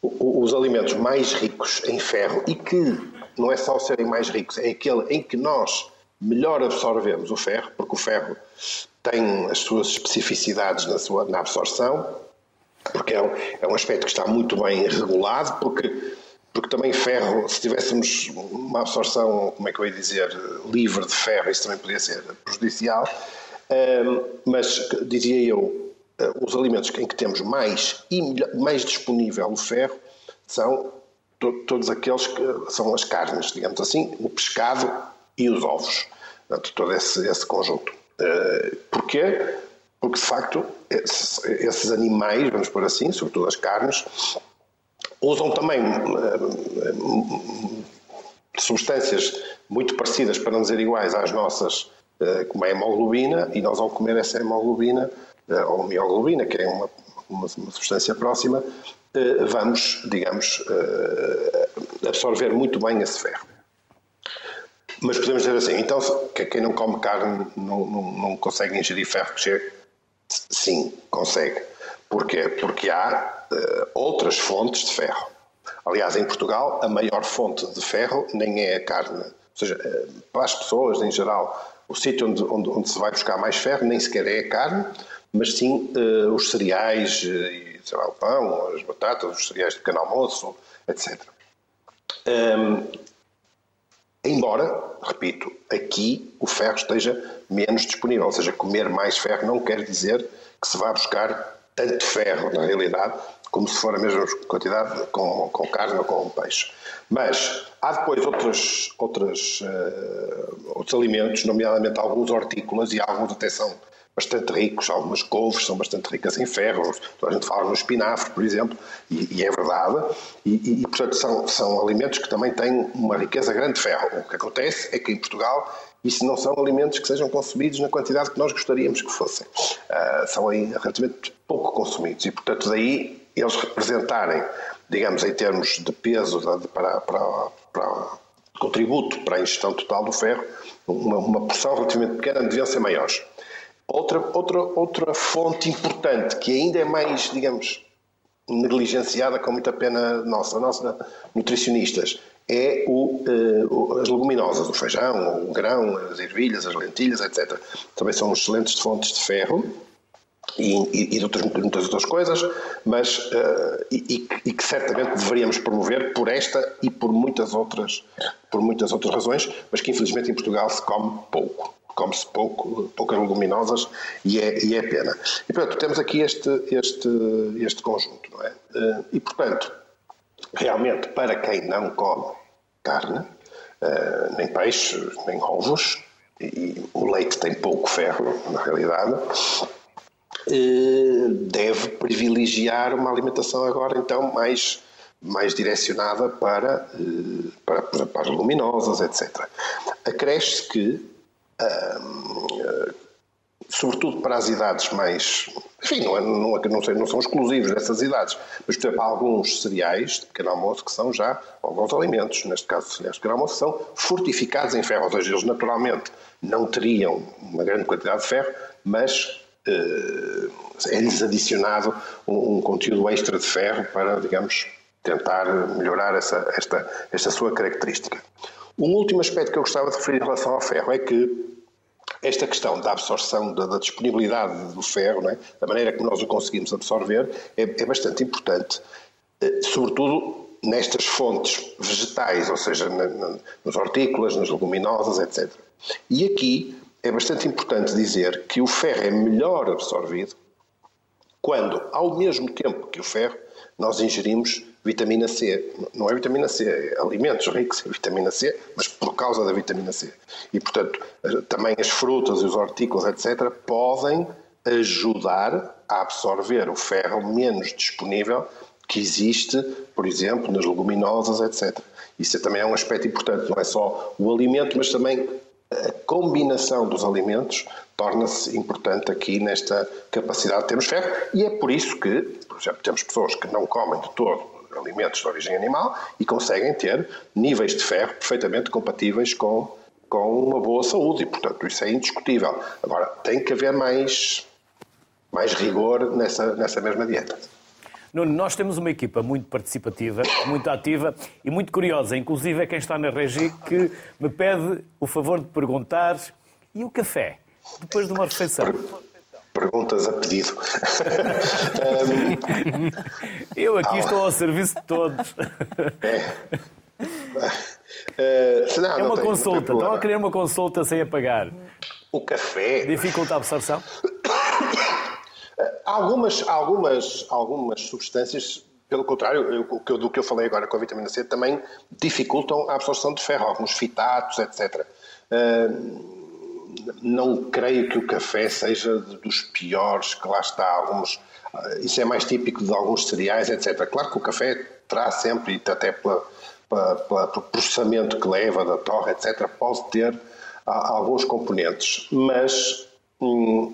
S6: Os alimentos mais ricos em ferro e que não é só serem mais ricos, é aquele em que nós melhor absorvemos o ferro, porque o ferro tem as suas especificidades na, sua, na absorção, porque é um, é um aspecto que está muito bem regulado, porque, porque também ferro, se tivéssemos uma absorção, como é que eu ia dizer, livre de ferro, isso também poderia ser prejudicial. mas, dizia eu, ah, os alimentos em que temos mais, mais disponível o ferro são to, todos aqueles que são as carnes, digamos assim, o pescado e os ovos. Portanto, todo esse, esse conjunto. Uh, porquê? Porque, de facto, esses animais, vamos por assim, sobretudo as carnes, usam também uh, substâncias muito parecidas, para não dizer iguais às nossas, uh, como a hemoglobina, e nós ao comer essa hemoglobina, ou mioglobina, que é uma, uma, uma substância próxima, vamos, digamos, absorver muito bem esse ferro. Mas podemos dizer assim, então quem não come carne não, não, não consegue ingerir ferro que chega? Sim, consegue. Porquê? Porque há uh, outras fontes de ferro. Aliás, em Portugal, a maior fonte de ferro nem é a carne. Ou seja, uh, para as pessoas em geral, o sítio onde, onde, onde, se vai buscar mais ferro nem sequer é a carne, mas sim uh, os cereais, e, lá, o pão, as batatas, os cereais de pequeno almoço, etc. Um, embora, repito, aqui o ferro esteja menos disponível, ou seja, comer mais ferro não quer dizer que se vá buscar tanto ferro, na realidade, como se for a mesma quantidade com, com carne ou com peixe. Mas há depois outros, outros, uh, outros alimentos, nomeadamente alguns hortícolas e alguns até são bastante ricos, algumas couves são bastante ricas em ferro, a gente fala no espinafre, por exemplo, e, e é verdade, e, e, portanto são, são alimentos que também têm uma riqueza grande de ferro. O que acontece é que em Portugal isso não são alimentos que sejam consumidos na quantidade que nós gostaríamos que fossem. Uh, são aí relativamente pouco consumidos e, portanto, daí eles representarem, digamos, em termos de peso de, para, para, para contributo para a ingestão total do ferro, uma, uma porção relativamente pequena deviam ser maiores. Outra, outra, outra fonte importante, que ainda é mais, digamos, negligenciada com muita pena nossa, nossa nutricionistas, é o, uh, as leguminosas, o feijão, o grão, as ervilhas, as lentilhas, etc. Também são excelentes fontes de ferro e, e, e de outras, muitas outras coisas, mas uh, e, e, que certamente deveríamos promover por esta e por muitas outras, por muitas outras razões, mas que infelizmente em Portugal se come pouco come-se pouco, poucas leguminosas e é, e é pena. E, portanto, temos aqui este, este, este conjunto, não é? Eh, e, portanto, realmente, para quem não come carne, eh, nem peixe, nem ovos, e o leite tem pouco ferro, na realidade, eh, deve privilegiar uma alimentação agora, então, mais mais direcionada para, para, para as luminosas, etc. Acresce que sobretudo para as idades mais. Enfim, não, é, não, é, não, sei, não são exclusivos dessas idades, mas, por exemplo, há alguns cereais de pequeno almoço que são já, alguns alimentos, neste caso cereais de pequeno almoço, são fortificados em ferro, ou seja, eles naturalmente não teriam uma grande quantidade de ferro, mas eh, é-lhes adicionado um, um, conteúdo extra de ferro para, digamos, tentar melhorar essa, esta, esta sua característica. Um último aspecto que eu gostava de referir em relação ao ferro é que esta questão da absorção, da, da disponibilidade do ferro, é? da maneira como nós o conseguimos absorver, é, é bastante importante, eh, sobretudo nestas fontes vegetais, ou seja, na, na, nos hortícolas, nas leguminosas, etc. E aqui é bastante importante dizer que o ferro é melhor absorvido quando, ao mesmo tempo que o ferro, nós ingerimos vitamina C. Não é vitamina C, é alimentos ricos em vitamina C, mas por causa da vitamina C. E, portanto, também as frutas e os hortícolas, etc., podem ajudar a absorver o ferro menos disponível que existe, por exemplo, nas leguminosas, etc. Isso também é um aspecto importante, não é só o alimento, mas também a combinação dos alimentos torna-se importante aqui nesta capacidade de termos ferro e é por isso que, por exemplo, temos pessoas que não comem de todo alimentos de origem animal e conseguem ter níveis de ferro perfeitamente compatíveis com, com uma boa saúde e, portanto, isso é indiscutível. Agora, tem que haver mais, mais rigor nessa, nessa mesma dieta.
S1: Nuno, nós temos uma equipa muito participativa, muito ativa e muito curiosa. Inclusive é quem está na regi que me pede o favor de perguntar e o café, depois de uma refeição?
S6: Perguntas a pedido. *laughs*
S1: Eu aqui ah, estou ao serviço de todos.
S6: É. Uh, *laughs* não,
S1: é uma consulta. Estão a querer uma consulta sem apagar.
S6: O café.
S1: Dificulta a absorção? *coughs*
S6: Algumas, algumas, algumas substâncias, pelo contrário, eu, do que eu falei agora com a vitamina C, também dificultam a absorção de ferro, alguns fitatos, etc. Uh, não creio que o café seja dos piores, que lá está alguns. Ah, isso é mais típico de alguns cereais, etc. Claro que o café traz sempre, e até pela, pela, pela, pelo processamento que leva, da torre, etc., pode ter ah, alguns componentes, mas hum,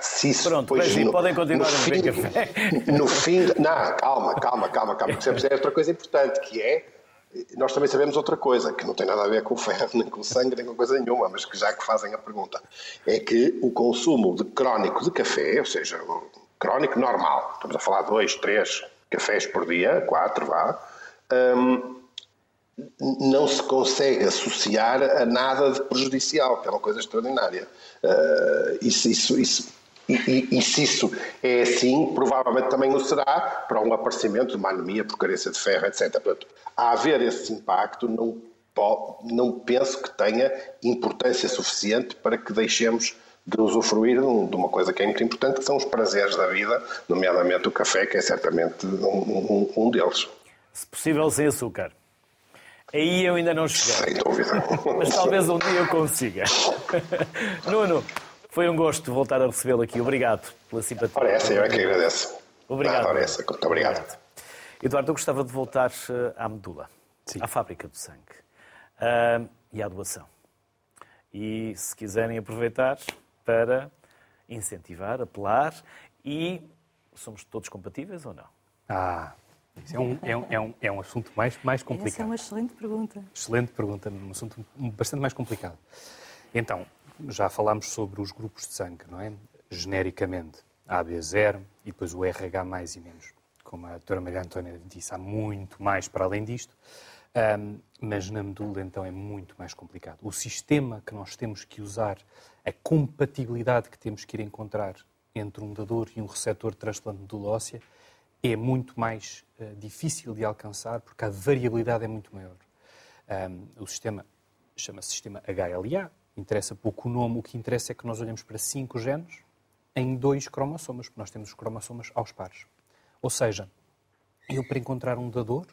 S1: se isso Pronto, depois, no, podem continuar a beber café.
S6: No fim, não, calma, calma, calma, calma, porque sempre *laughs* é outra coisa importante, que é nós também sabemos outra coisa, que não tem nada a ver com o ferro, nem com o sangue, nem com coisa nenhuma, mas que já que fazem a pergunta, é que o consumo de crónico de café, ou seja, crónico normal, estamos a falar dois, três cafés por dia, quatro, vá, hum, não se consegue associar a nada de prejudicial, que é uma coisa extraordinária. Uh, isso, isso, isso e, e, se isso é assim, provavelmente também o será para um aparecimento de uma anemia por carência de ferro, etc. Portanto, a haver esse impacto, não, não penso que tenha importância suficiente para que deixemos de usufruir de uma coisa que é muito importante, que são os prazeres da vida, nomeadamente o café, que é certamente um, um, um deles.
S1: Se possível, sem açúcar. Aí eu ainda não cheguei.
S6: Sem dúvida.
S1: Mas talvez um dia eu consiga. *laughs* Nuno, foi um gosto voltar a recebê-lo aqui. Obrigado pela simpatia.
S6: Ora, essa eu é que agradeço.
S1: Obrigado.
S6: Ora, essa. Muito obrigado. obrigado.
S1: Eduardo, eu gostava de voltar eh, à medula, Sim. à fábrica do sangue uh, e à doação. E, se quiserem aproveitar para incentivar, apelar e somos todos compatíveis ou não?
S3: Ah, isso é um, é um, é um, é um assunto mais, mais complicado. Essa é
S2: uma excelente pergunta.
S3: Excelente pergunta, um assunto bastante mais complicado. Então, já falámos sobre os grupos de sangue, não é? Genericamente, AB0 e depois o RH mais e menos. Como a doutora Maria Antónia disse, há muito mais para além disto. Um, mas na medula, então, é muito mais complicado. O sistema que nós temos que usar, a compatibilidade que temos que ir encontrar entre um dador e um receptor de transplante de medula óssea é muito mais uh, difícil de alcançar porque a variabilidade é muito maior. Um, o sistema chama-se sistema HLA, interessa pouco o nome, o que interessa é que nós olhamos para cinco genes em dois cromossomas, porque nós temos os cromossomas aos pares. Ou seja, eu para encontrar um dador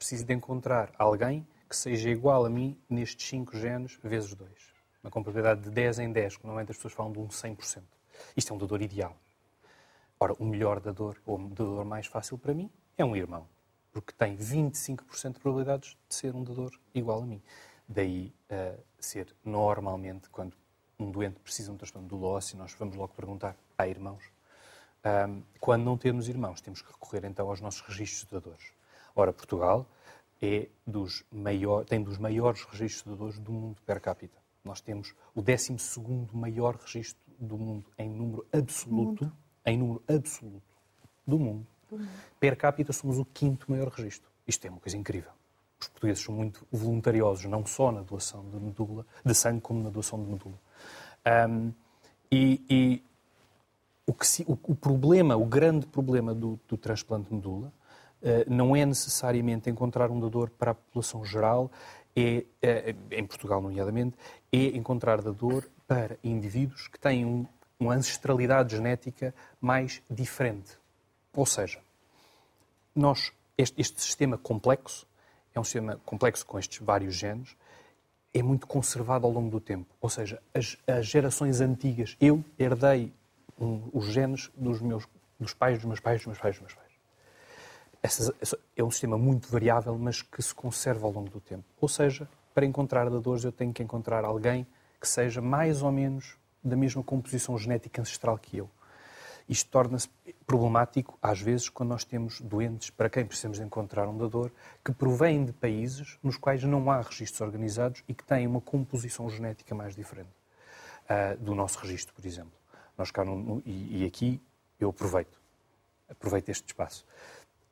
S3: preciso de encontrar alguém que seja igual a mim nestes cinco genes vezes dois. Uma compatibilidade de 10 em 10, que normalmente as pessoas falam de um 100%. Isto é um dador ideal. Ora, o melhor dador, ou o dador mais fácil para mim, é um irmão, porque tem 25% de probabilidades de ser um dador igual a mim. Daí uh, ser normalmente, quando um doente precisa de um transplante do ósseo, nós vamos logo perguntar, há irmãos? Um, quando não temos irmãos, temos que recorrer então aos nossos registros de dadores. Ora, Portugal é dos maior, tem dos maiores registros de dadores do mundo per capita. Nós temos o 12 maior registro do mundo em número absoluto, em número absoluto do mundo. do mundo. Per capita somos o quinto maior registro. Isto é uma coisa incrível os portugueses são muito voluntariosos, não só na doação de medula, de sangue, como na doação de medula. Um, e, e o, que se, o, o, problema, o grande problema do, do transplante de medula uh, não é necessariamente encontrar um dador para a população geral, é, é, em Portugal nomeadamente, é encontrar dador para indivíduos que têm um, uma ancestralidade genética mais diferente. Ou seja, nós, este, este sistema complexo é um sistema complexo com estes vários genes, é muito conservado ao longo do tempo. Ou seja, as, as gerações antigas, eu herdei um, os genes dos meus dos pais, dos meus pais, dos meus pais, dos meus pais. Essa, é um sistema muito variável, mas que se conserva ao longo do tempo. Ou seja, para encontrar dadores, eu tenho que encontrar alguém que seja mais ou menos da mesma composição genética ancestral que eu. Isto torna-se problemático, às vezes, quando nós temos doentes para quem precisamos encontrar um dador que provêm de países nos quais não há registros organizados e que têm uma composição genética mais diferente uh, do nosso registro, por exemplo. Nós cá no, e, e, aqui eu aproveito, aproveito este espaço.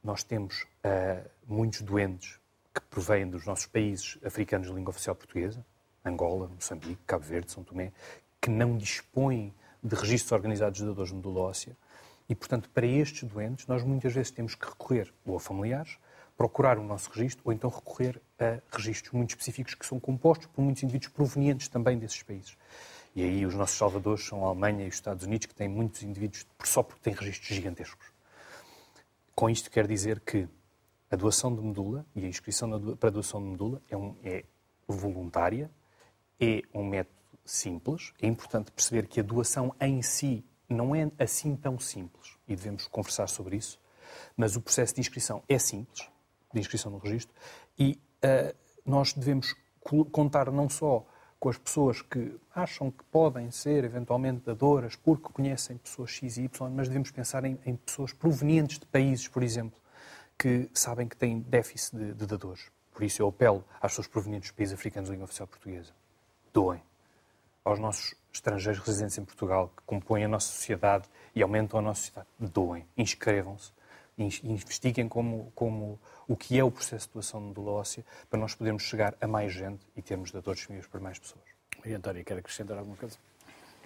S3: Nós temos uh, muitos doentes que provêm dos nossos países africanos de língua oficial portuguesa, Angola, Moçambique, Cabo Verde, São Tomé, que não dispõem de registros organizados de dadores de medula óssea. E, portanto, para estes doentes, nós muitas vezes temos que recorrer ou a familiares, procurar o nosso registro, ou então recorrer a registros muito específicos que são compostos por muitos indivíduos provenientes também desses países. E aí os nossos salvadores são a Alemanha e os Estados Unidos, que têm muitos indivíduos só porque têm registros gigantescos. Com isto quer dizer que a doação de medula e a inscrição para a doação de medula é, um, é voluntária, é um método simples. É importante perceber que a doação em si não é assim tão simples e devemos conversar sobre isso. Mas o processo de inscrição é simples, de inscrição no registro, e uh, nós devemos contar não só com as pessoas que acham que podem ser eventualmente dadoras porque conhecem pessoas X e Y, mas devemos pensar em, em pessoas provenientes de países, por exemplo, que sabem que têm déficit de, de dadores. por isso eu apelo às pessoas provenientes dos países africanos de língua oficial portuguesa. Doem. Aos nossos estrangeiros residentes em Portugal, que compõem a nossa sociedade e aumentam a nossa sociedade, doem. Inscrevam-se. Investiguem como, como o que é o processo de doação de medula óssea para nós podermos chegar a mais gente e termos dadores disponíveis para mais pessoas.
S1: E Antónia, quer acrescentar alguma coisa?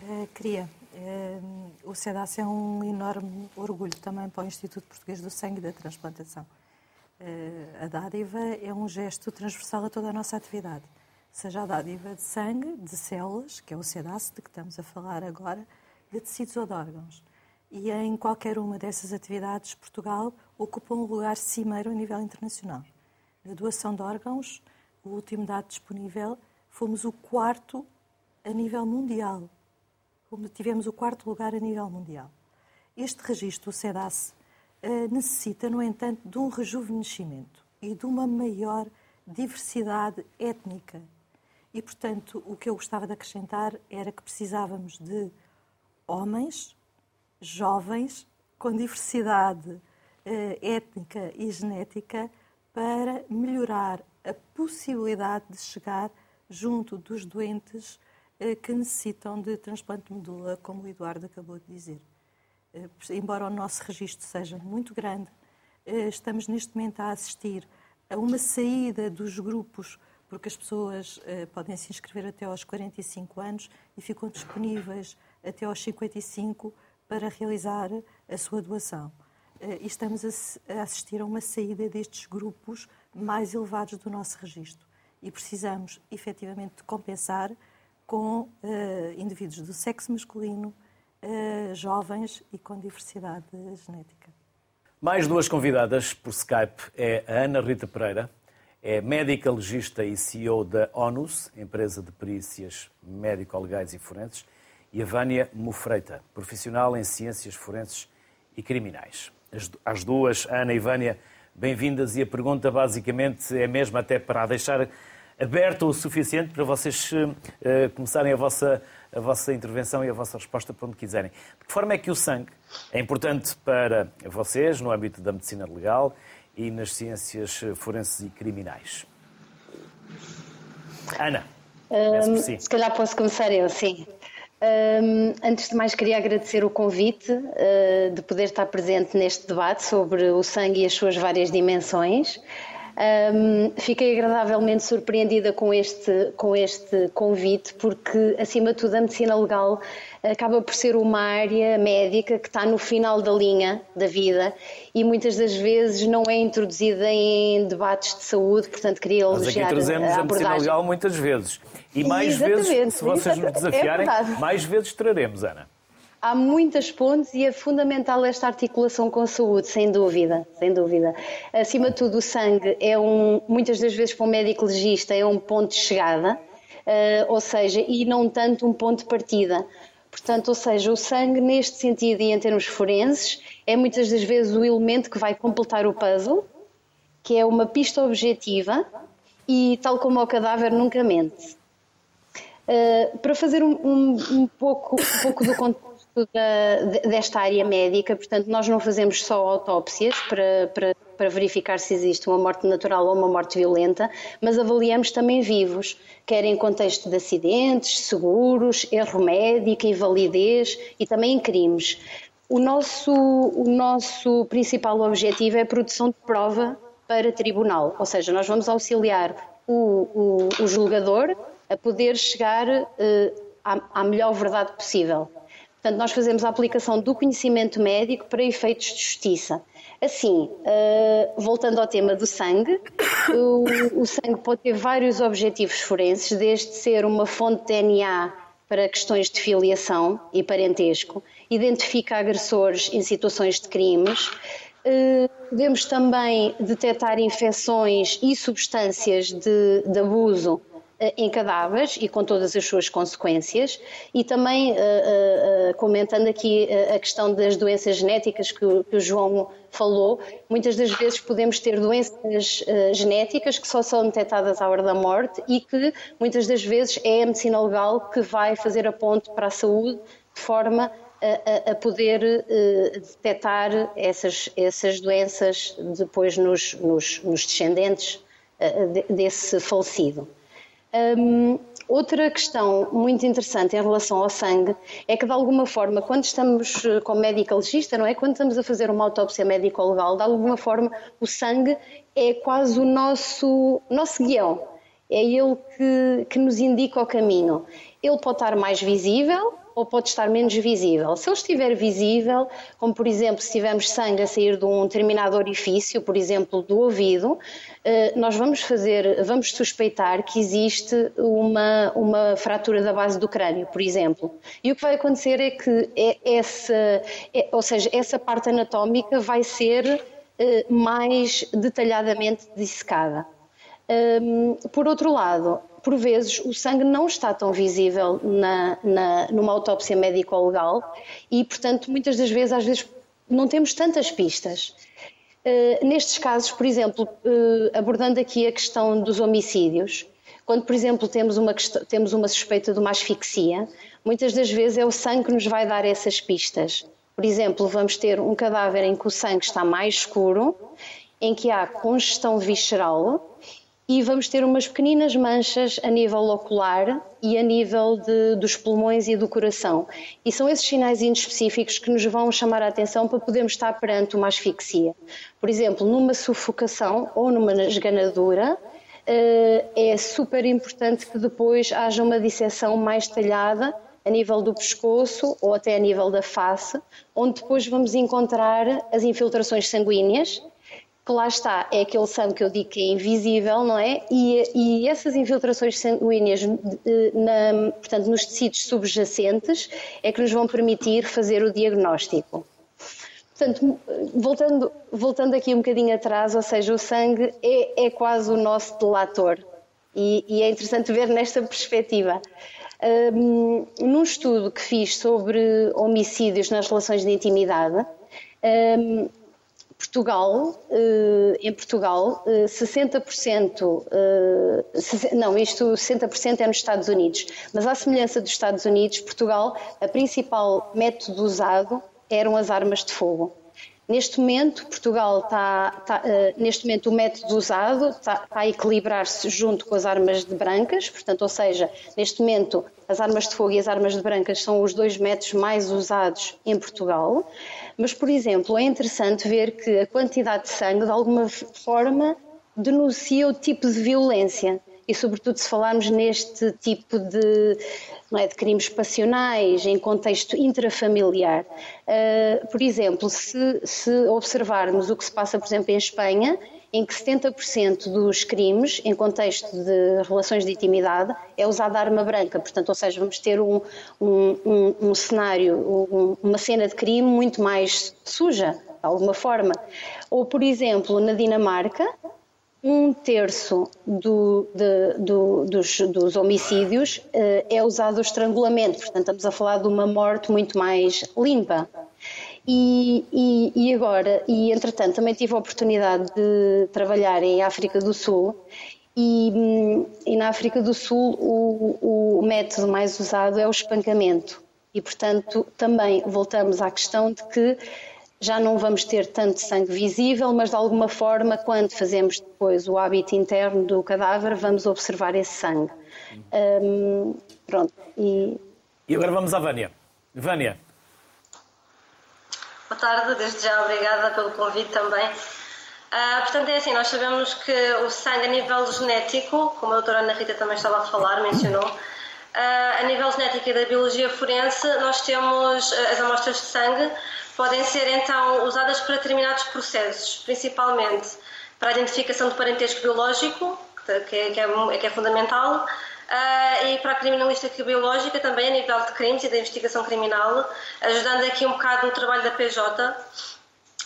S2: Uh, queria. Uh, o SEDAS é um enorme orgulho também para o Instituto Português do Sangue e da Transplantação. Uh, a dádiva é um gesto transversal a toda a nossa atividade. Seja a dádiva de sangue, de células, que é o SEDAS, de que estamos a falar agora, de tecidos ou de órgãos. E em qualquer uma dessas atividades, Portugal ocupa um lugar cimeiro a nível internacional. Na doação de órgãos, o último dado disponível, fomos o quarto a nível mundial tivemos o quarto lugar a nível mundial. Este registro, o CEDAS, eh, necessita, no entanto, de um rejuvenescimento e de uma maior diversidade étnica. E, portanto, o que eu gostava de acrescentar era que precisávamos de homens jovens com diversidade eh, étnica e genética para melhorar a possibilidade de chegar junto dos doentes eh, que necessitam de transplante de medula, como o Eduardo acabou de dizer. Eh, embora o nosso registro seja muito grande, eh, estamos neste momento a assistir a uma saída dos grupos, porque as pessoas podem se inscrever até aos 45 anos e ficam disponíveis até aos 55 para realizar a sua doação. E estamos a assistir a uma saída destes grupos mais elevados do nosso registro. E precisamos, efetivamente, de compensar com uh, indivíduos do sexo masculino, uh, jovens e com diversidade genética.
S1: Mais duas convidadas por Skype é a Ana Rita Pereira, é médica legista e CEO da ONUS, empresa de perícias médico-legais e forenses, e a Vânia Mufreita, profissional em ciências forenses e criminais. As, as duas, Ana e Vânia, bem-vindas e a pergunta basicamente é mesmo até para deixar aberto o suficiente para vocês uh, começarem a vossa, a vossa intervenção e a vossa resposta para onde quiserem. De que forma é que o sangue é importante para vocês no âmbito da medicina legal e nas ciências forenses e criminais? Ana,
S7: um, si. Se calhar posso começar eu, sim. Um, antes de mais, queria agradecer o convite uh, de poder estar presente neste debate sobre o sangue e as suas várias dimensões. Um, fiquei agradavelmente surpreendida com este, com este convite, porque, acima de tudo, a medicina legal acaba por ser uma área médica que está no final da linha da vida e muitas das vezes não é introduzida em debates de saúde, portanto queria elogiar Mas
S1: aqui trazemos a, a medicina legal muitas vezes. E mais Exatamente. vezes, se vocês nos desafiarem, é mais vezes traremos, Ana
S7: há muitas pontes e é fundamental esta articulação com a saúde, sem dúvida, sem dúvida. Acima de tudo, o sangue é um, muitas das vezes para um médico legista, é um ponto de chegada, uh, ou seja, e não tanto um ponto de partida. Portanto, ou seja, o sangue, neste sentido e em termos forenses, é muitas das vezes o elemento que vai completar o puzzle, que é uma pista objetiva e, tal como o cadáver, nunca mente. Uh, para fazer um, um, um, pouco, um pouco do da, desta área médica, portanto, nós não fazemos só autópsias para, para, para, verificar se existe uma morte natural ou uma morte violenta, mas avaliamos também vivos, quer em contexto de acidentes, seguros, erro médico, invalidez e também em crimes. O nosso, o nosso principal objetivo é a produção de prova para tribunal, ou seja, nós vamos auxiliar o, o, o julgador a poder chegar à, à melhor verdade possível. Portanto, nós fazemos a aplicação do conhecimento médico para efeitos de justiça. Assim, uh, voltando ao tema do sangue, o, sangue pode ter vários objetivos forenses, desde ser uma fonte de DNA para questões de filiação e parentesco, identifica agressores em situações de crimes, uh, podemos também detectar infecções e substâncias de, de abuso eh, em cadáveres e com todas as suas consequências, e também uh, uh, comentando aqui a questão das doenças genéticas que o, que o, João falou, muitas das vezes podemos ter doenças uh, genéticas que só são detectadas à hora da morte e que muitas das vezes é a medicina legal que vai fazer a ponte para a saúde de forma a, a, poder uh, detectar essas, essas doenças depois nos, nos, nos descendentes desse falecido. Um, outra questão muito interessante em relação ao sangue é que, de alguma forma, quando estamos eh, com médico legista, não é? Quando estamos a fazer uma autópsia médico-legal, de alguma forma, o sangue é quase o nosso, nosso guião. É ele que, que nos indica o caminho. Ele pode estar mais visível, ou pode estar menos visível. Se ele estiver visível, como por exemplo se tivermos sangue a sair de um determinado orifício, por exemplo do ouvido, eh, nós vamos fazer, vamos suspeitar que existe uma, uma fratura da base do crânio, por exemplo. E o que vai acontecer é que é essa, é, ou seja, essa parte anatómica vai ser eh, mais detalhadamente dissecada. Por outro lado, por vezes o sangue não está tão visível na, na, numa autópsia médico-legal e, portanto, muitas das vezes, às vezes, não temos tantas pistas. Uh, nestes casos, por exemplo, uh, abordando aqui a questão dos homicídios, quando, por exemplo, temos uma, temos uma suspeita de uma asfixia, muitas das vezes é o sangue que nos vai dar essas pistas. Por exemplo, vamos ter um cadáver em que o sangue está mais escuro, em que há congestão visceral e vamos ter umas pequeninas manchas a nível ocular e a nível de, dos pulmões e do coração. E são esses sinais específicos que nos vão chamar a atenção para podermos estar perante uma asfixia. Por exemplo, numa sufocação ou numa esganadura, eh, é super importante que depois haja uma disseção mais detalhada a nível do pescoço ou até a nível da face, onde depois vamos encontrar as infiltrações sanguíneas lá está, é aquele sangue que eu digo que é invisível, não é? E, e essas infiltrações sanguíneas, na, portanto, nos tecidos subjacentes, é que nos vão permitir fazer o diagnóstico. Portanto, voltando, voltando aqui um bocadinho atrás, ou seja, o sangue é, é quase o nosso delator. E, e é interessante ver nesta perspectiva. Um, num estudo que fiz sobre homicídios nas relações de intimidade, um, Portugal, eh, em Portugal, 60%, eh, eh, não, isto 60% é nos Estados Unidos, mas à semelhança dos Estados Unidos, Portugal, a principal método usado eram as armas de fogo. Neste momento, Portugal está, está neste momento o método usado está, está a equilibrar-se junto com as armas de brancas, portanto, ou seja, neste momento as armas de fogo e as armas de brancas são os dois métodos mais usados em Portugal. Mas, por exemplo, é interessante ver que a quantidade de sangue, de alguma forma, denuncia o tipo de violência. E, sobretudo, se falarmos neste tipo de, é, de crimes passionais, em contexto intrafamiliar. Uh, por exemplo, se, se observarmos o que se passa, por exemplo, em Espanha, em que 70% dos crimes, em contexto de relações de intimidade, é usada arma branca. Portanto, ou seja, vamos ter um, um, um, um cenário, um, uma cena de crime muito mais suja, de alguma forma. Ou, por exemplo, na Dinamarca, um terço do, de, do, dos, dos, homicídios uh, é usado o estrangulamento, portanto, estamos a falar de uma morte muito mais limpa. E, e, e, agora, e entretanto, também tive a oportunidade de trabalhar em África do Sul. E, e na África do Sul, o, o método mais usado é o espancamento. E, portanto, também voltamos à questão de que já não vamos ter tanto sangue visível, mas de alguma forma, quando fazemos depois o hábito interno do cadáver, vamos observar esse sangue. Um, pronto.
S1: E... e agora vamos à Vânia. Vânia,
S8: Boa tarde, desde já obrigada pelo convite também. Uh, portanto, é assim, nós sabemos que o sangue a nível genético, como a doutora Ana Rita também estava a falar, mencionou, uh, a nível genético e da biologia forense, nós temos uh, as amostras de sangue, podem ser então usadas para determinados processos, principalmente para a identificação do parentesco biológico, que é, que é, que é fundamental, Uh, e para a criminalística biológica também a nível de crimes e da investigação criminal, ajudando aqui um bocado no trabalho da PJ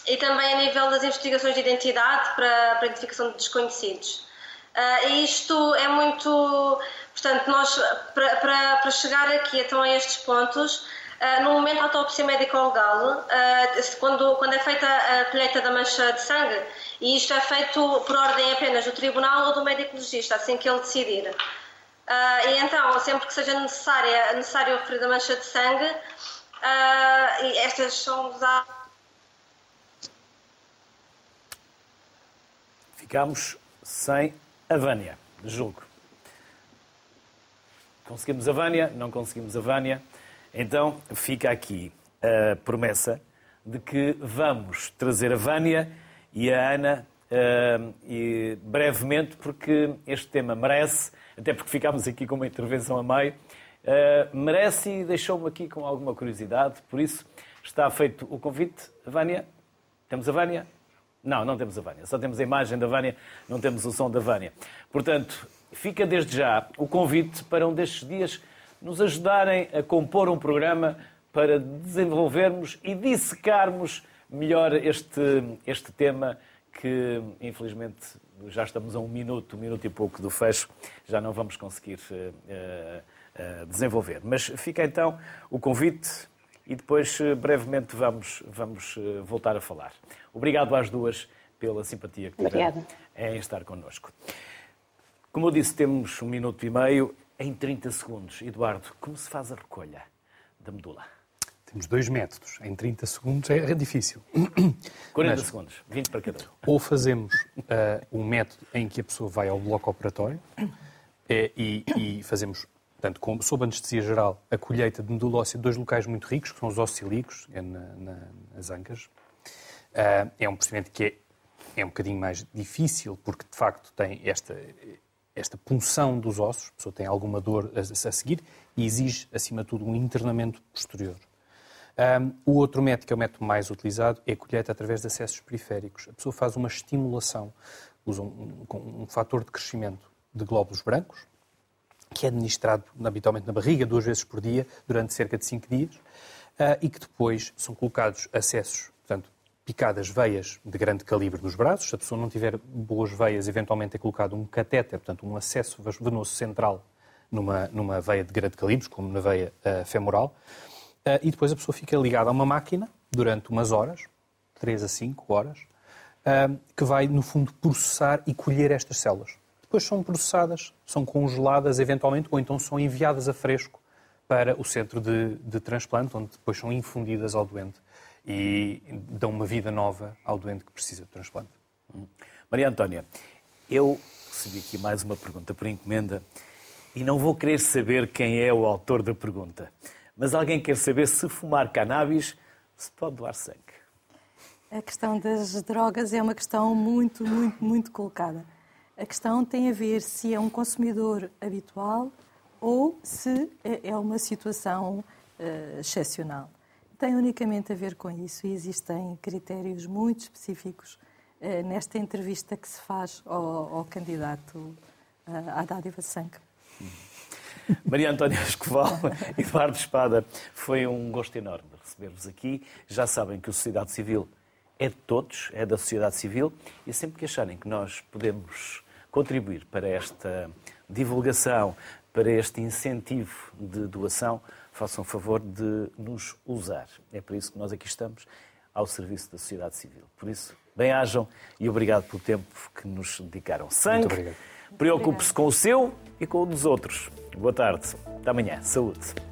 S8: e também a nível das investigações de identidade para, para a identificação de desconhecidos. Uh, e isto é muito. Portanto, nós, para, para, para chegar aqui então, a estes pontos, uh, no momento da autópsia médico-legal, uh, quando, quando é feita a colheita da mancha de sangue, e isto é feito por ordem apenas do tribunal ou do médico legista, assim que ele decidir. Uh, e então, sempre que seja necessária, necessário oferir a mancha de sangue, uh, e estas são usadas.
S1: Ficámos sem a Vânia, julgo. Conseguimos a Vânia? Não conseguimos a Vânia. Então fica aqui a promessa de que vamos trazer a Vânia e a Ana uh, e brevemente, porque este tema merece, até porque ficámos aqui com uma intervenção a meio, uh, merece e deixou-me aqui com alguma curiosidade, por isso está feito o convite. Vânia, temos a Vânia? Não, não temos a Vânia, só temos a imagem da Vânia, não temos o som da Vânia. Portanto, fica desde já o convite para um destes dias nos ajudarem a compor um programa para desenvolvermos e dissecarmos melhor este, este tema que, infelizmente, já estamos a um minuto, um minuto e pouco do fecho, já não vamos conseguir uh, uh, desenvolver. Mas fica então o convite e depois brevemente vamos, vamos voltar a falar. Obrigado às duas pela simpatia que tiveram em estar connosco. Como eu disse, temos um minuto e meio em 30 segundos. Eduardo, como se faz a recolha da medula?
S3: Temos dois métodos. Em 30 segundos é difícil. *coughs*
S1: 40 Mas, segundos, 20 para cada um.
S3: Ou fazemos uh, um método em que a pessoa vai ao bloco operatório é, e, e, fazemos, portanto, com, sob anestesia geral, a colheita de medula óssea de dois locais muito ricos, que são os ossos ilíacos, é na, na, nas ancas. Uh, é um procedimento que é, é um bocadinho mais difícil, porque de facto tem esta esta punção dos ossos, a pessoa tem alguma dor a, a seguir e exige, acima de tudo, um internamento posterior. Um, o outro método, que é o método mais utilizado, é a colheita através de acessos periféricos. A pessoa faz uma estimulação, usa um, um, um fator de crescimento de glóbulos brancos, que é administrado habitualmente na barriga duas vezes por dia, durante cerca de cinco dias, uh, e que depois são colocados acessos, portanto, picadas veias de grande calibre nos braços. Se a pessoa não tiver boas veias, eventualmente é colocado um catéter, portanto, um acesso venoso central numa, numa veia de grande calibre, como na veia uh, femoral. Uh, e depois a pessoa fica ligada a uma máquina durante umas horas, 3 a 5 horas, uh, que vai, no fundo, processar e colher estas células. Depois são processadas, são congeladas eventualmente, ou então são enviadas a fresco para o centro de, de transplante, onde depois são infundidas ao doente e dão uma vida nova ao doente que precisa de transplante.
S1: Maria Antónia, eu recebi aqui mais uma pergunta por encomenda e não vou querer saber quem é o autor da pergunta, mas alguém quer saber se fumar cannabis se pode doar sangue.
S2: A questão das drogas é uma questão muito, muito, muito colocada. A questão tem a ver se é um consumidor habitual ou se é, é uma situação uh, excepcional tem unicamente a ver com isso e existem critérios muito específicos eh, nesta entrevista que se faz ao, ao candidato eh, à dádiva de sangue. *laughs*
S1: Maria Antónia Escoval, Eduardo Espada, foi um gosto enorme receber-vos aqui. Já sabem que a sociedade civil é de todos, é da sociedade civil, e sempre que acharem que nós podemos contribuir para esta divulgação, para este incentivo de doação, façam favor de nos usar. É por isso que nós aqui estamos, ao serviço da sociedade civil. Por isso, bem-ajam e obrigado pelo tempo que nos dedicaram. Sangue, preocupe-se com o seu e com o dos outros. Boa tarde. Até amanhã. Saúde.